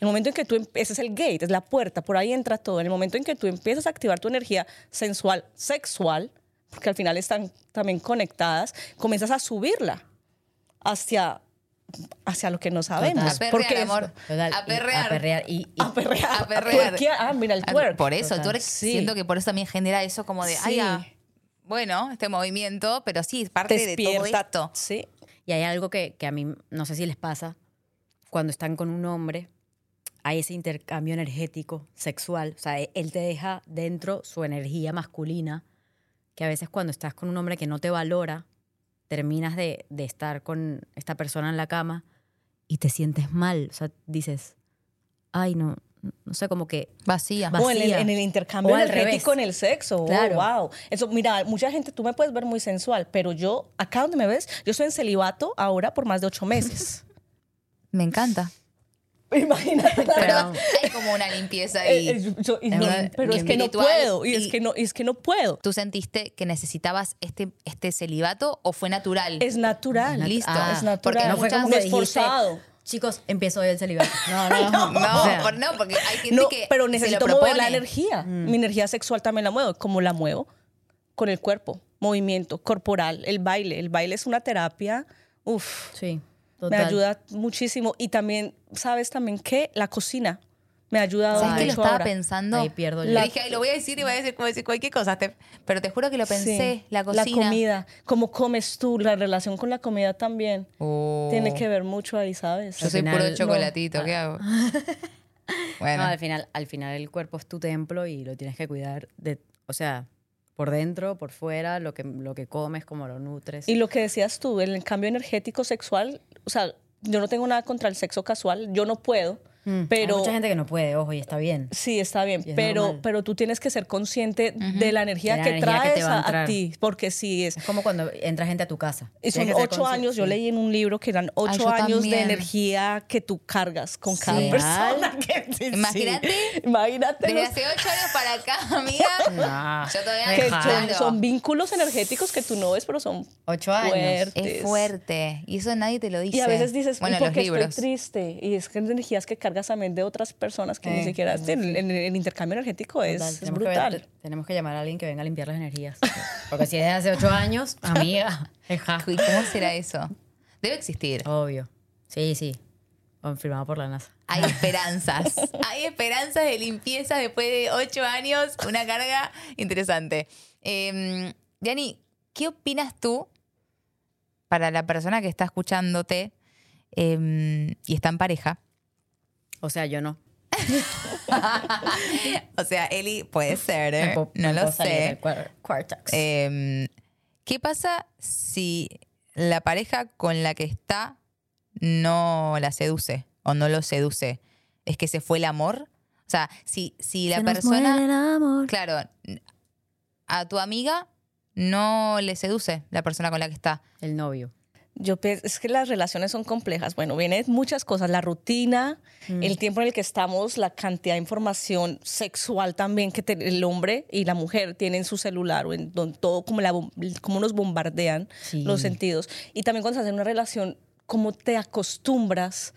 [SPEAKER 5] El momento en que tú, em- ese es el gate, es la puerta, por ahí entra todo. En el momento en que tú empiezas a activar tu energía sensual, sexual, porque al final están también conectadas, comienzas a subirla hacia, hacia lo que no sabemos.
[SPEAKER 4] A perrear,
[SPEAKER 5] Porque
[SPEAKER 4] amor.
[SPEAKER 3] Total,
[SPEAKER 4] a
[SPEAKER 3] y-
[SPEAKER 4] perrear.
[SPEAKER 3] A perrear. Y, y-
[SPEAKER 5] A perrear.
[SPEAKER 4] A perrear.
[SPEAKER 5] Twerkear. Ah, mira, el twerk.
[SPEAKER 4] Por eso, el
[SPEAKER 5] Total.
[SPEAKER 4] twerk,
[SPEAKER 5] Sí.
[SPEAKER 4] siento que por eso también genera eso como de, ay,
[SPEAKER 5] Sí.
[SPEAKER 4] ah, bueno, este movimiento, pero sí, es parte de todo
[SPEAKER 5] Despierta.
[SPEAKER 4] esto.
[SPEAKER 5] Sí.
[SPEAKER 3] Y hay algo que, que a mí, no sé si les pasa, cuando están con un hombre, hay ese intercambio energético, sexual. O sea, él te deja dentro su energía masculina, que a veces cuando estás con un hombre que no te valora, terminas de, de estar con esta persona en la cama y te sientes mal. O sea, dices, ay, no, no sé, como que
[SPEAKER 4] Vacía.
[SPEAKER 3] Va-
[SPEAKER 5] O en el,
[SPEAKER 3] vacía.
[SPEAKER 5] en el intercambio
[SPEAKER 3] O
[SPEAKER 5] energético en el sexo. Oh,
[SPEAKER 3] Claro.
[SPEAKER 5] wow. Eso, mira, mucha gente, tú me puedes ver muy sensual, pero yo, acá donde me ves, yo estoy en celibato ahora por más de ocho meses. [laughs]
[SPEAKER 4] Me encanta. [laughs]
[SPEAKER 5] Imagínate. la
[SPEAKER 4] Pero
[SPEAKER 5] verdad.
[SPEAKER 4] hay como una limpieza
[SPEAKER 5] Eh,
[SPEAKER 4] ahí.
[SPEAKER 5] eh, yo- y
[SPEAKER 3] Es
[SPEAKER 5] no,
[SPEAKER 3] verdad,
[SPEAKER 5] pero es que no puedo. Y, es
[SPEAKER 4] y-
[SPEAKER 5] que no, y es que no puedo.
[SPEAKER 4] ¿Tú sentiste que necesitabas este, este celibato o fue natural?
[SPEAKER 5] Es natural.
[SPEAKER 4] Listo.
[SPEAKER 5] es natural.
[SPEAKER 4] Porque
[SPEAKER 3] no fue como
[SPEAKER 5] es
[SPEAKER 3] dijiste,
[SPEAKER 5] forzado.
[SPEAKER 3] chicos, empiezo hoy el celibato. [laughs] No, no, no.
[SPEAKER 4] No,
[SPEAKER 3] O sea,
[SPEAKER 4] por- no, porque hay gente
[SPEAKER 5] No,
[SPEAKER 4] que
[SPEAKER 5] pero
[SPEAKER 4] se lo
[SPEAKER 5] necesito mover la energía.
[SPEAKER 3] Mm.
[SPEAKER 5] Mi energía sexual también la muevo. ¿Cómo la muevo? Con el cuerpo, movimiento corporal, el baile. El baile es una terapia. Uf.
[SPEAKER 3] sí,
[SPEAKER 5] Me ayuda muchísimo. Y también, ¿sabes también qué? La cocina. Me ha ayudado
[SPEAKER 4] ¿Sabes qué lo
[SPEAKER 5] mucho
[SPEAKER 4] estaba
[SPEAKER 5] ahora.
[SPEAKER 4] pensando?
[SPEAKER 3] Ahí pierdo yo. La-
[SPEAKER 4] dije, lo voy a decir y voy a decir, voy a decir cualquier cosa. te- pero te juro que lo pensé.
[SPEAKER 5] Sí.
[SPEAKER 4] La cocina.
[SPEAKER 5] comida. Cómo comes tú, la relación con la comida también.
[SPEAKER 4] Oh.
[SPEAKER 5] Tiene que ver mucho ahí, ¿sabes?
[SPEAKER 4] Yo soy
[SPEAKER 3] Al final,
[SPEAKER 4] puro
[SPEAKER 3] no.
[SPEAKER 4] chocolatito, ¿qué hago? [laughs] bueno,
[SPEAKER 3] No, al final, al final el cuerpo es tu templo y lo tienes que cuidar de, o sea, por dentro, por fuera, lo que, lo que comes, cómo lo nutres.
[SPEAKER 5] Y lo que decías tú, el cambio energético sexual, o sea, yo no tengo nada contra el sexo casual, yo no puedo,
[SPEAKER 3] Mm,
[SPEAKER 5] pero
[SPEAKER 3] Hay mucha gente que no puede, ojo, y está bien.
[SPEAKER 5] sí, está bien,
[SPEAKER 3] Y es
[SPEAKER 5] pero,
[SPEAKER 3] normal.
[SPEAKER 5] pero tú tienes que ser consciente de la energía
[SPEAKER 3] De la
[SPEAKER 5] que
[SPEAKER 3] energía que te
[SPEAKER 5] traes
[SPEAKER 3] va a
[SPEAKER 5] a, a ti, porque sí es...
[SPEAKER 3] Es como cuando entra gente a tu casa.
[SPEAKER 5] Y son
[SPEAKER 3] que
[SPEAKER 5] ocho años, yo
[SPEAKER 3] sí.
[SPEAKER 5] leí en un libro que eran ocho
[SPEAKER 4] yo
[SPEAKER 5] años de
[SPEAKER 4] también.
[SPEAKER 5] energía que tú cargas con cada
[SPEAKER 3] Sí.
[SPEAKER 5] persona. que- sí, sí.
[SPEAKER 4] Imagínate.
[SPEAKER 5] Imagínate.
[SPEAKER 4] desde hace ocho años para acá, amiga.
[SPEAKER 3] No.
[SPEAKER 4] Yo todavía
[SPEAKER 5] que
[SPEAKER 4] no
[SPEAKER 5] son, son vínculos energéticos que tú no ves, pero son
[SPEAKER 3] Ocho años.
[SPEAKER 5] fuertes.
[SPEAKER 4] Es fuerte. Y eso nadie te lo dice.
[SPEAKER 5] Y a veces dices,
[SPEAKER 4] bueno,
[SPEAKER 5] ¿y por
[SPEAKER 4] los
[SPEAKER 5] qué estoy triste? Y es que es energías que cargas también de otras personas que ni
[SPEAKER 3] Eh,
[SPEAKER 5] siquiera
[SPEAKER 3] sí,
[SPEAKER 5] el, el- el intercambio energético es,
[SPEAKER 3] Total,
[SPEAKER 5] es
[SPEAKER 3] tenemos, que
[SPEAKER 5] brutal.
[SPEAKER 3] ver- tenemos que llamar a alguien que venga a limpiar las energías. Porque si es de hace ocho años, [laughs] amiga.
[SPEAKER 4] ¿Y cómo será eso? Debe existir.
[SPEAKER 3] Obvio. Sí, sí. Confirmado por la NASA.
[SPEAKER 4] Hay [laughs] esperanzas. Hay esperanzas de limpieza después de ocho años. Una carga interesante. Eh, Diani, ¿qué opinas tú para la persona que está escuchándote eh, y está en pareja?
[SPEAKER 3] O sea, yo no. [laughs]
[SPEAKER 4] o sea, Eli puede ser, ¿eh?
[SPEAKER 3] puedo-
[SPEAKER 4] no lo sé. Eh, ¿Qué pasa si la pareja con la que está no la seduce o no lo seduce? ¿Es que se fue el amor? O sea, si, si la
[SPEAKER 3] Se
[SPEAKER 4] persona...
[SPEAKER 3] el amor.
[SPEAKER 4] Claro, a tu amiga no le seduce la persona con la que está.
[SPEAKER 3] El novio.
[SPEAKER 5] Yo es que las relaciones son complejas. Bueno, vienen muchas cosas, la rutina,
[SPEAKER 3] Mm.
[SPEAKER 5] el tiempo en el que estamos, la cantidad de información sexual también que te- el hombre y la mujer tienen en su celular, o en donde todo como, la, como nos bombardean
[SPEAKER 3] Sí.
[SPEAKER 5] los sentidos. Y también cuando estás en una relación, cómo te acostumbras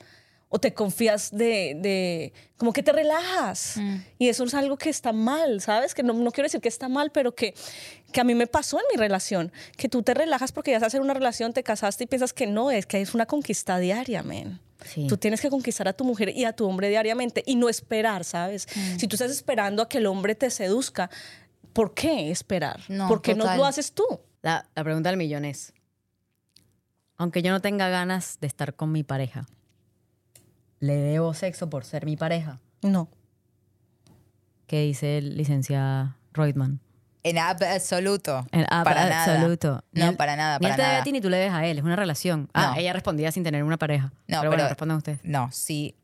[SPEAKER 5] o te confías de, de como que te relajas. Y eso es algo que está mal, ¿sabes? Que no, no quiero decir que está mal, pero que, que a mí me pasó en mi relación, que tú te relajas porque ya estás en una relación, te casaste y piensas que no, es que es una conquista diaria, men.
[SPEAKER 3] Sí.
[SPEAKER 5] Tú tienes que conquistar a tu mujer y a tu hombre diariamente y no esperar, ¿sabes? Si tú estás esperando a que el hombre te seduzca, ¿por qué esperar?
[SPEAKER 4] No,
[SPEAKER 5] ¿Por qué no lo haces tú?
[SPEAKER 3] La, la pregunta del millón es, aunque yo no tenga ganas de estar con mi pareja, ¿le debo sexo por ser mi pareja?
[SPEAKER 5] No.
[SPEAKER 3] ¿Qué dice el licenciado Reutemann?
[SPEAKER 4] En absoluto.
[SPEAKER 3] En
[SPEAKER 4] para nada.
[SPEAKER 3] absoluto. Ni
[SPEAKER 4] No, para nada,
[SPEAKER 3] Ni él
[SPEAKER 4] para
[SPEAKER 3] te debe
[SPEAKER 4] nada.
[SPEAKER 3] a ti ni tú le debes a él, es una relación. Ah,
[SPEAKER 4] No.
[SPEAKER 3] ella respondía sin tener una pareja.
[SPEAKER 4] No,
[SPEAKER 3] pero bueno, respondan ustedes.
[SPEAKER 4] No, si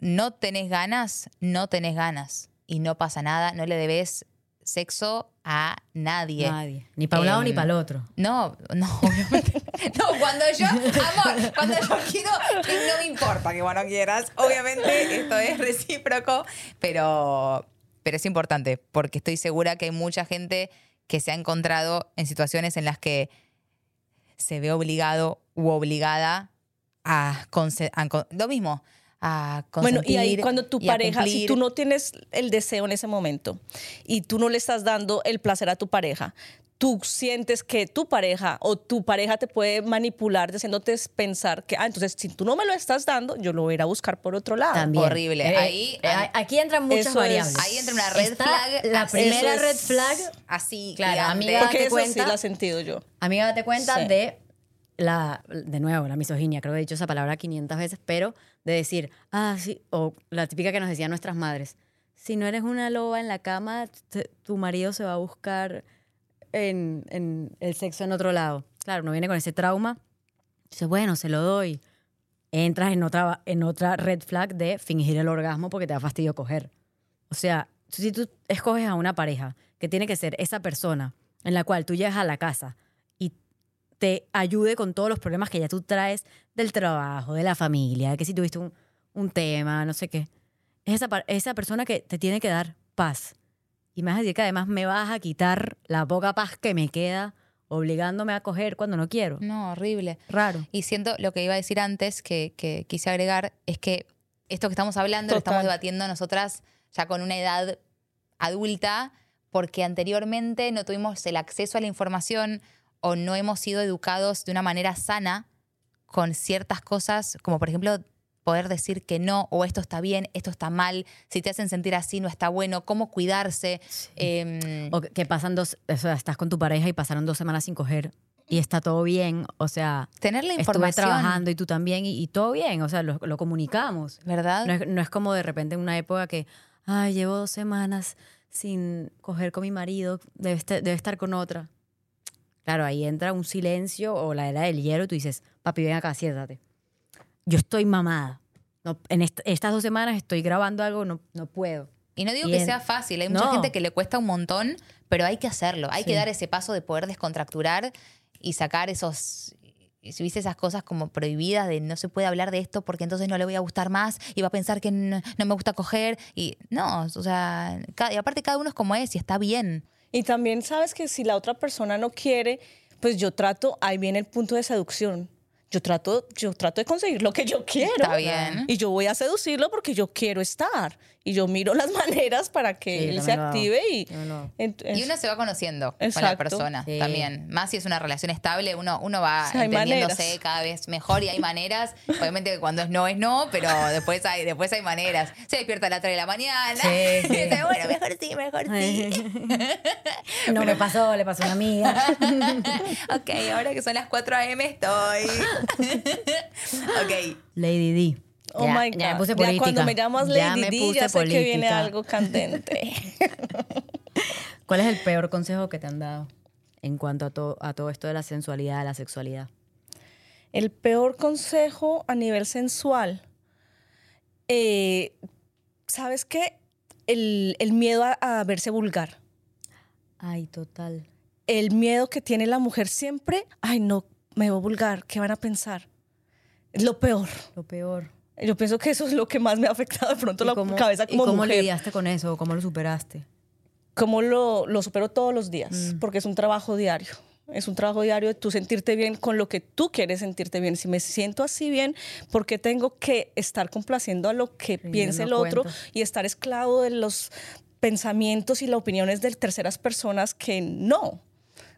[SPEAKER 4] no tenés ganas, no tenés ganas. Y no pasa nada, no le debes sexo a nadie.
[SPEAKER 3] Nadie. Ni para un lado ni
[SPEAKER 4] Em,
[SPEAKER 3] para el otro.
[SPEAKER 4] No, no, [laughs] obviamente. No, cuando yo, [laughs] amor, cuando yo quiero, no me importa que vos no quieras. Obviamente esto es recíproco, pero, pero es importante porque estoy segura que hay mucha gente que se ha encontrado en situaciones en las que se ve obligado u obligada a, a lo mismo, a
[SPEAKER 5] Bueno, y ahí cuando tu pareja, si tú no tienes el deseo en ese momento y tú no le estás dando el placer a tu pareja, tú sientes que tu pareja o tu pareja te puede manipular haciéndote pensar que, ah, entonces si tú no me lo estás dando, yo lo voy a ir a buscar por otro lado.
[SPEAKER 3] También.
[SPEAKER 4] horrible.
[SPEAKER 3] Eh,
[SPEAKER 4] Ahí-
[SPEAKER 3] eh, aquí entran muchas
[SPEAKER 5] es-
[SPEAKER 3] variables.
[SPEAKER 4] Ahí entra una red
[SPEAKER 3] Está
[SPEAKER 4] flag.
[SPEAKER 3] La primera red flag,
[SPEAKER 4] Así,
[SPEAKER 3] Claro, amiga,
[SPEAKER 5] Porque
[SPEAKER 3] date
[SPEAKER 5] eso sí
[SPEAKER 3] cuenta.
[SPEAKER 5] lo he sentido yo.
[SPEAKER 3] amiga, date cuenta
[SPEAKER 5] Sí.
[SPEAKER 3] de la, de nuevo, la misoginia. Creo que he dicho esa palabra 500 veces, pero de decir, ah, sí, o la típica que nos decían nuestras madres. Si no eres una loba en la cama, tu marido se va a buscar en, en el sexo en otro lado. Claro, no viene con ese trauma. Dice, bueno, se lo doy. Entras en otra, en otra red flag de fingir el orgasmo porque te da fastidio coger. O sea, si tú escoges a una pareja que tiene que ser esa persona en la cual tú llegas a la casa te ayude con todos los problemas que ya tú traes del trabajo, de la familia, que si tuviste un, un tema, no sé qué, es esa, esa persona que te tiene que dar paz. Y me vas a decir que además me vas a quitar la poca paz que me queda obligándome a coger cuando no quiero.
[SPEAKER 4] No, horrible.
[SPEAKER 3] Raro.
[SPEAKER 4] Y siento lo que iba a decir antes, que, que quise agregar, es que esto que estamos hablando lo
[SPEAKER 5] Total.
[SPEAKER 4] estamos debatiendo nosotras ya con una edad adulta, porque anteriormente no tuvimos el acceso a la información o no hemos sido educados de una manera sana con ciertas cosas, como por ejemplo poder decir que no, o esto está bien, esto está mal, si te hacen sentir así no está bueno, cómo cuidarse. Em,
[SPEAKER 3] O que- pasan dos, o sea, estás con tu pareja y pasaron dos semanas sin coger y está todo bien. O sea,
[SPEAKER 4] tener la
[SPEAKER 3] estuve
[SPEAKER 4] información,
[SPEAKER 3] trabajando y tú también y, y todo bien. O sea, lo, lo comunicamos.
[SPEAKER 4] ¿verdad?
[SPEAKER 3] No es, no es como de repente en una época que, ay, llevo dos semanas sin coger con mi marido, debe estar, debe estar con otra. Claro, ahí entra un silencio o la era del hielo y tú dices, papi, ven acá, siéntate. Yo estoy mamada. No, en est- estas dos semanas estoy grabando algo, no, no puedo.
[SPEAKER 4] Y no digo que sea fácil, hay mucha
[SPEAKER 3] No.
[SPEAKER 4] gente que le cuesta un montón, pero hay que hacerlo, hay que dar ese paso de poder descontracturar y sacar esos, si viste esas cosas como prohibidas de no se puede hablar de esto porque entonces no le voy a gustar más y va a pensar que no, no me gusta coger y no, o sea, y aparte cada uno es como es y está bien.
[SPEAKER 5] Y también sabes que si la otra persona no quiere, pues yo trato, ahí viene el punto de seducción. Yo trato, yo trato de conseguir lo que yo quiero.
[SPEAKER 4] Está bien.
[SPEAKER 5] Y yo voy a seducirlo porque yo quiero estar. Y yo miro las [laughs] maneras para que
[SPEAKER 3] Sí,
[SPEAKER 5] él se active y...
[SPEAKER 4] Y uno se va conociendo con la persona
[SPEAKER 3] Sí.
[SPEAKER 4] también. Más si es una relación estable, uno, uno va
[SPEAKER 5] Sí,
[SPEAKER 4] entendiéndose
[SPEAKER 5] maneras.
[SPEAKER 4] cada vez mejor y hay maneras. Obviamente que cuando es no es no, pero después hay, después hay maneras. Se despierta a las 3 de la mañana.
[SPEAKER 3] Sí, [laughs] sí.
[SPEAKER 4] Y dice, bueno, mejor sí, mejor sí. [laughs]
[SPEAKER 3] no me pasó, le pasó a una amiga.
[SPEAKER 4] ok, ahora que son las 4 a.m. estoy. ok.
[SPEAKER 3] Lady D.
[SPEAKER 5] Oh
[SPEAKER 3] Ya-
[SPEAKER 5] my God.
[SPEAKER 3] Ya me puse
[SPEAKER 5] Ya
[SPEAKER 3] política.
[SPEAKER 5] cuando me llamas
[SPEAKER 3] Ya
[SPEAKER 5] Lady
[SPEAKER 3] me
[SPEAKER 5] D, ya sé que viene algo candente. [laughs]
[SPEAKER 3] ¿Cuál es el peor consejo que te han dado en cuanto a, to- a todo esto de la sensualidad, la sexualidad?
[SPEAKER 5] El peor consejo a nivel sensual. eh, ¿Sabes qué? El, el miedo a, a verse vulgar.
[SPEAKER 3] Ay, total.
[SPEAKER 5] El miedo que tiene la mujer siempre. Ay, no, me veo vulgar. ¿Qué van a pensar? Es lo peor.
[SPEAKER 3] Lo peor.
[SPEAKER 5] Yo pienso que eso es lo que más me ha afectado de pronto
[SPEAKER 3] ¿Y
[SPEAKER 5] la
[SPEAKER 3] cómo-
[SPEAKER 5] cabeza como
[SPEAKER 3] ¿Y cómo
[SPEAKER 5] mujer.
[SPEAKER 3] lidiaste con eso? ¿Cómo lo superaste?
[SPEAKER 5] cómo lo, lo supero todos los días,
[SPEAKER 3] Mm.
[SPEAKER 5] porque es un trabajo diario. Es un trabajo diario de tú sentirte bien con lo que tú quieres sentirte bien. Si me siento así bien, ¿por qué tengo que estar complaciendo a lo que piense el otro y estar esclavo de los pensamientos y las opiniones de terceras personas que no?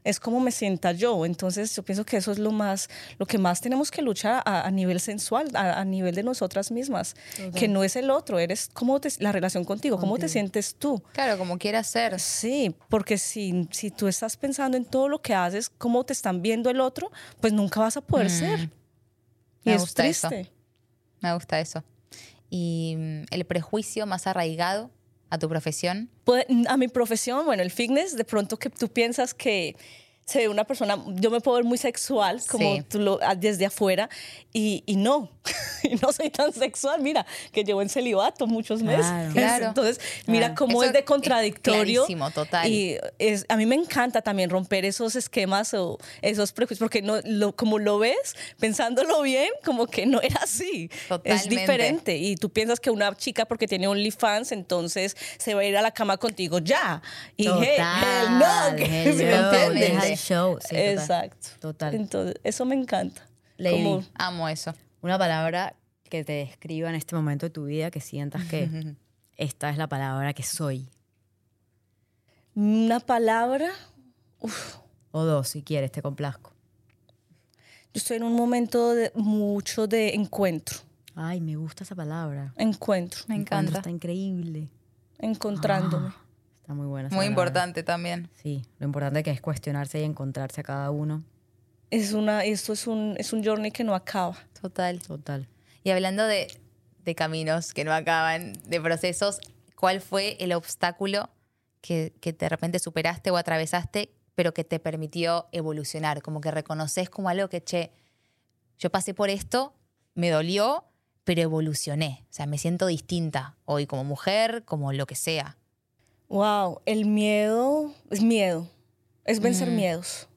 [SPEAKER 5] Es como me sienta yo. Entonces yo pienso que eso es lo más, lo que más tenemos que luchar a, a nivel sensual, a, a nivel de nosotras mismas. Que no es el otro, eres cómo te, la relación contigo, cómo te sientes tú.
[SPEAKER 4] Claro, como quiera ser.
[SPEAKER 5] Sí, porque si, si tú estás pensando en todo lo que haces, cómo te están viendo el otro, pues nunca vas a poder ser. Y
[SPEAKER 4] Mm. Me
[SPEAKER 5] es
[SPEAKER 4] gusta eso.
[SPEAKER 5] triste.
[SPEAKER 4] Me gusta eso. Y mm, el prejuicio más arraigado a tu profesión.
[SPEAKER 5] A mi profesión, bueno, el fitness, de pronto que tú piensas que se ve una persona, yo me puedo ver muy sexual, como
[SPEAKER 4] Sí.
[SPEAKER 5] tú lo, ah, desde afuera, y, y no, [laughs] y no soy tan sexual, mira, que llevo en celibato muchos meses.
[SPEAKER 3] Claro.
[SPEAKER 4] Claro.
[SPEAKER 5] Entonces, mira
[SPEAKER 3] Claro.
[SPEAKER 5] cómo
[SPEAKER 4] Eso
[SPEAKER 5] es de
[SPEAKER 4] es
[SPEAKER 5] contradictorio.
[SPEAKER 4] clarísimo, total.
[SPEAKER 5] Y es, a mí me encanta también romper esos esquemas o esos prejuicios, porque no, lo, como lo ves, pensándolo bien, como que no era así. Es
[SPEAKER 4] Totalmente.
[SPEAKER 5] diferente. Y tú piensas que una chica porque tiene OnlyFans, entonces se va a ir a la cama contigo ya. Y hey, hell no, que- ¿me entiendes?
[SPEAKER 3] Show. Sí, total.
[SPEAKER 5] Exacto.
[SPEAKER 3] Total.
[SPEAKER 5] Entonces, eso me encanta.
[SPEAKER 3] Lady.
[SPEAKER 5] Como-
[SPEAKER 4] Amo eso.
[SPEAKER 3] Una palabra que te describa en este momento de tu vida, que sientas que [laughs] esta es la palabra que soy.
[SPEAKER 5] una palabra,
[SPEAKER 3] O dos, si quieres, te complazco.
[SPEAKER 5] yo estoy en un momento de mucho de encuentro.
[SPEAKER 3] Ay, me gusta esa palabra.
[SPEAKER 5] Encuentro.
[SPEAKER 4] Me
[SPEAKER 3] Encuentro,
[SPEAKER 4] encanta.
[SPEAKER 3] Está increíble.
[SPEAKER 5] Encontrándome.
[SPEAKER 3] Está muy buena. esa
[SPEAKER 4] Muy
[SPEAKER 3] palabra.
[SPEAKER 4] importante también.
[SPEAKER 3] Sí, lo importante que es cuestionarse y encontrarse a cada uno.
[SPEAKER 5] Es una, esto es un, es un journey que no acaba.
[SPEAKER 4] Total.
[SPEAKER 3] Total.
[SPEAKER 4] Y hablando de, de caminos que no acaban, de procesos, ¿cuál fue el obstáculo que, que de repente superaste o atravesaste, pero que te permitió evolucionar? Como que reconoces como algo que, che, yo pasé por esto, me dolió, pero evolucioné. O sea, me siento distinta hoy como mujer, como lo que sea.
[SPEAKER 5] Wow, el miedo es miedo. Es vencer miedos.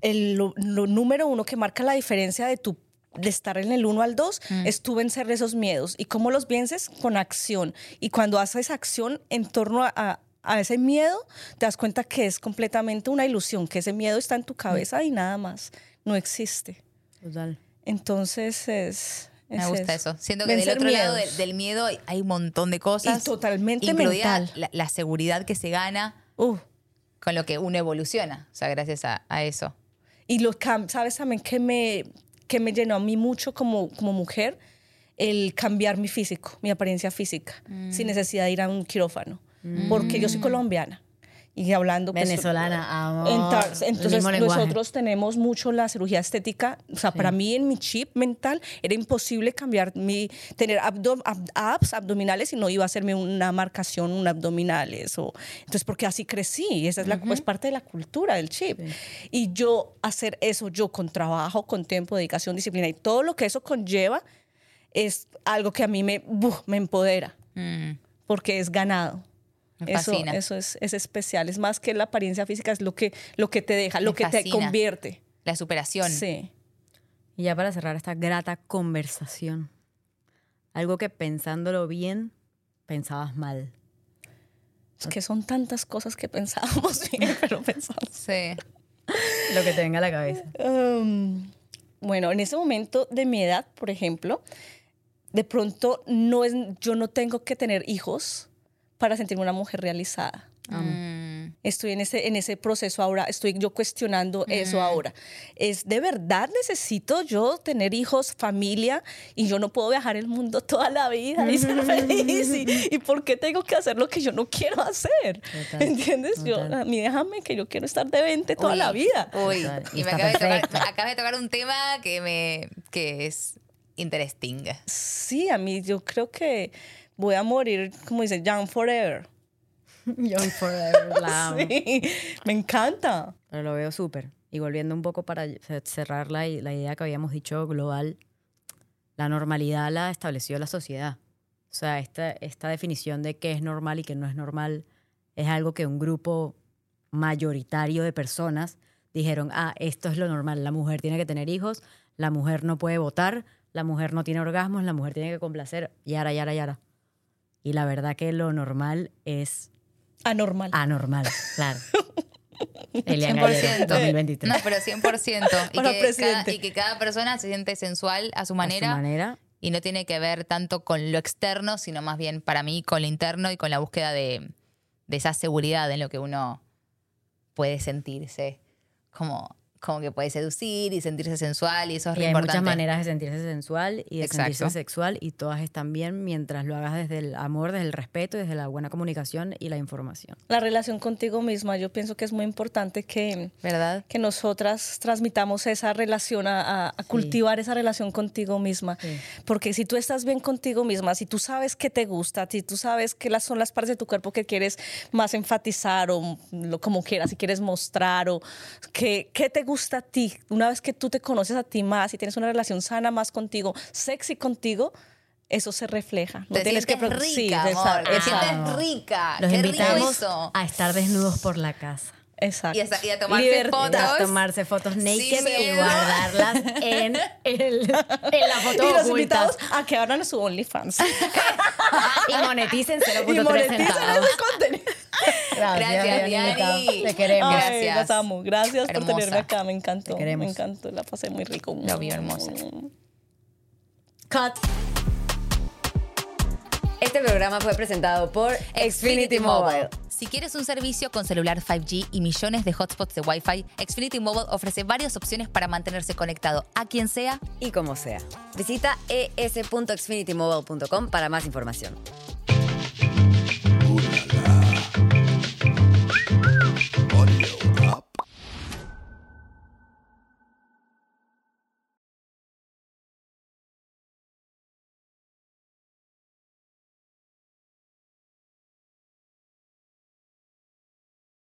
[SPEAKER 5] El, lo, lo número uno que marca la diferencia de tu de estar en el 1 al 2 es tú vencer esos miedos. ¿Y cómo los vences? Con acción. Y cuando haces acción en torno a, a- a ese miedo, te das cuenta que es completamente una ilusión, que ese miedo está en tu cabeza y nada más. No existe.
[SPEAKER 3] Total.
[SPEAKER 5] Entonces es...
[SPEAKER 4] Me
[SPEAKER 5] es
[SPEAKER 4] gusta eso. Siento que del
[SPEAKER 5] Vencer
[SPEAKER 4] otro lado
[SPEAKER 5] miedos.
[SPEAKER 4] del, del miedo hay- un montón de cosas.
[SPEAKER 5] Y totalmente mental.
[SPEAKER 4] La, la seguridad que se gana
[SPEAKER 5] Uh,
[SPEAKER 4] con lo que uno evoluciona. O sea, gracias a, a eso.
[SPEAKER 5] Y lo cam- sabes también que me, que me llenó a mí mucho como, como mujer el cambiar mi físico, mi apariencia física, sin necesidad de ir a un quirófano. Porque yo soy colombiana. Y hablando pues,
[SPEAKER 3] Venezolana, amo.
[SPEAKER 5] Entonces,
[SPEAKER 3] el
[SPEAKER 5] entonces
[SPEAKER 3] lenguaje.
[SPEAKER 5] nosotros tenemos mucho la cirugía estética. O sea, para mí en mi chip mental era imposible cambiar mi, tener abdo- ab- abs abdominales y no iba a hacerme una marcación, un abdominales. O, entonces, porque así crecí. Esa es la, pues, parte de la cultura del chip. Y yo hacer eso, yo con trabajo, con tiempo, dedicación, disciplina y todo lo que eso conlleva, es algo que a mí me, ¡buf! me empodera.
[SPEAKER 4] Mm,
[SPEAKER 5] Porque es ganado.
[SPEAKER 4] Me
[SPEAKER 5] Eso,
[SPEAKER 4] fascina.
[SPEAKER 5] eso es, es especial. Es más que la apariencia física, es lo que, lo que te deja, lo
[SPEAKER 4] Me
[SPEAKER 5] que te convierte.
[SPEAKER 4] La superación.
[SPEAKER 5] Sí.
[SPEAKER 3] Y ya para cerrar esta grata conversación, algo que pensándolo bien, pensabas mal.
[SPEAKER 5] Es que son tantas cosas que pensábamos [laughs] bien, pero pensamos.
[SPEAKER 4] Sí.
[SPEAKER 3] Lo que te venga a la cabeza.
[SPEAKER 5] Um, bueno, en ese momento de mi edad, por ejemplo, de pronto no es, yo no tengo que tener hijos para sentirme una mujer realizada.
[SPEAKER 4] Mm,
[SPEAKER 5] Estoy en ese, en ese proceso ahora, estoy yo cuestionando eso ahora. Es de verdad necesito yo tener hijos, familia, y yo no puedo viajar el mundo [laughs] toda la vida y ser feliz. Y, y por qué tengo que hacer lo que yo no quiero hacer?
[SPEAKER 3] Total,
[SPEAKER 5] ¿Entiendes? Yo,
[SPEAKER 3] total.
[SPEAKER 5] a mí déjame que yo quiero estar de 20 toda
[SPEAKER 4] Uy,
[SPEAKER 5] la vida.
[SPEAKER 4] Uy,
[SPEAKER 3] y
[SPEAKER 4] y me acabas de, acabas de tocar un tema que me que es interesting.
[SPEAKER 5] Sí, a mí yo creo que voy a morir, como dice, young forever. [laughs]
[SPEAKER 3] Young Forever, la [laughs] amo.
[SPEAKER 5] Sí, me encanta.
[SPEAKER 3] Pero lo veo súper. Y volviendo un poco para cerrar la, la idea que habíamos dicho global, la normalidad la estableció la sociedad. O sea, esta, esta definición de qué es normal y qué no es normal es algo que un grupo mayoritario de personas dijeron, ah, esto es lo normal, la mujer tiene que tener hijos, la mujer no puede votar, la mujer no tiene orgasmos, la mujer tiene que complacer, yara, yara, yara. Y la verdad que lo normal es
[SPEAKER 5] Anormal.
[SPEAKER 3] anormal, claro. Eliana
[SPEAKER 4] 100%.
[SPEAKER 3] Guerrero, 2023.
[SPEAKER 4] No, pero 100%. [laughs] Y que, cada, y que cada persona se siente sensual a su manera,
[SPEAKER 3] A su manera.
[SPEAKER 4] y no tiene que ver tanto con lo externo, sino más bien para mí con lo interno y con la búsqueda de, de esa seguridad en lo que uno puede sentirse. Como como que puede seducir y sentirse sensual y eso es
[SPEAKER 3] Y
[SPEAKER 4] re
[SPEAKER 3] hay
[SPEAKER 4] importante.
[SPEAKER 3] muchas maneras de sentirse sensual y de
[SPEAKER 4] Exacto.
[SPEAKER 3] sentirse sexual y todas están bien mientras lo hagas desde el amor, desde el respeto, desde la buena comunicación y la información.
[SPEAKER 5] La relación contigo misma, yo pienso que es muy importante que,
[SPEAKER 4] ¿Verdad?
[SPEAKER 5] que nosotras transmitamos esa relación, a, a- a cultivar esa relación contigo misma. Porque si tú estás bien contigo misma, si tú sabes qué te gusta, si tú sabes qué las, son las partes de tu cuerpo que quieres más enfatizar o lo, como quieras, si quieres mostrar o qué, qué te gusta a ti, una vez que tú te conoces a ti más y tienes una relación sana más contigo, sexy contigo, eso se refleja. No
[SPEAKER 4] Te
[SPEAKER 5] tienes que
[SPEAKER 4] rica,
[SPEAKER 5] sí,
[SPEAKER 4] amor. Te sientes rica.
[SPEAKER 3] Los
[SPEAKER 4] Qué rico
[SPEAKER 3] invitamos
[SPEAKER 4] eso.
[SPEAKER 3] a estar desnudos por la casa.
[SPEAKER 5] Exacto.
[SPEAKER 4] Y a, y a tomarse
[SPEAKER 5] Libertad.
[SPEAKER 4] fotos.
[SPEAKER 3] A tomarse fotos naked y guardarlas en, el, en la foto [laughs]
[SPEAKER 5] y los invitados a que abran su OnlyFans. [laughs]
[SPEAKER 3] Y moneticen
[SPEAKER 5] y
[SPEAKER 3] 0.3
[SPEAKER 5] moneticen
[SPEAKER 3] centavos.
[SPEAKER 5] ese contenido. [laughs]
[SPEAKER 4] Gracias,
[SPEAKER 3] Bianita.
[SPEAKER 4] Diari.
[SPEAKER 3] Te queremos.
[SPEAKER 4] Gracias.
[SPEAKER 5] Ay, las amo. Gracias por tenerme acá. Me encantó.
[SPEAKER 3] Te queremos.
[SPEAKER 5] Me encantó. La pasé muy rico.
[SPEAKER 4] Lo vio hermosa.
[SPEAKER 3] Cut.
[SPEAKER 2] Este programa fue presentado por Xfinity Mobile.
[SPEAKER 4] Si quieres un servicio con celular 5G y millones de hotspots de Wi-Fi, Xfinity Mobile ofrece varias opciones para mantenerse conectado a quien sea
[SPEAKER 2] y como sea. Visita es.xfinitymobile.com para más información.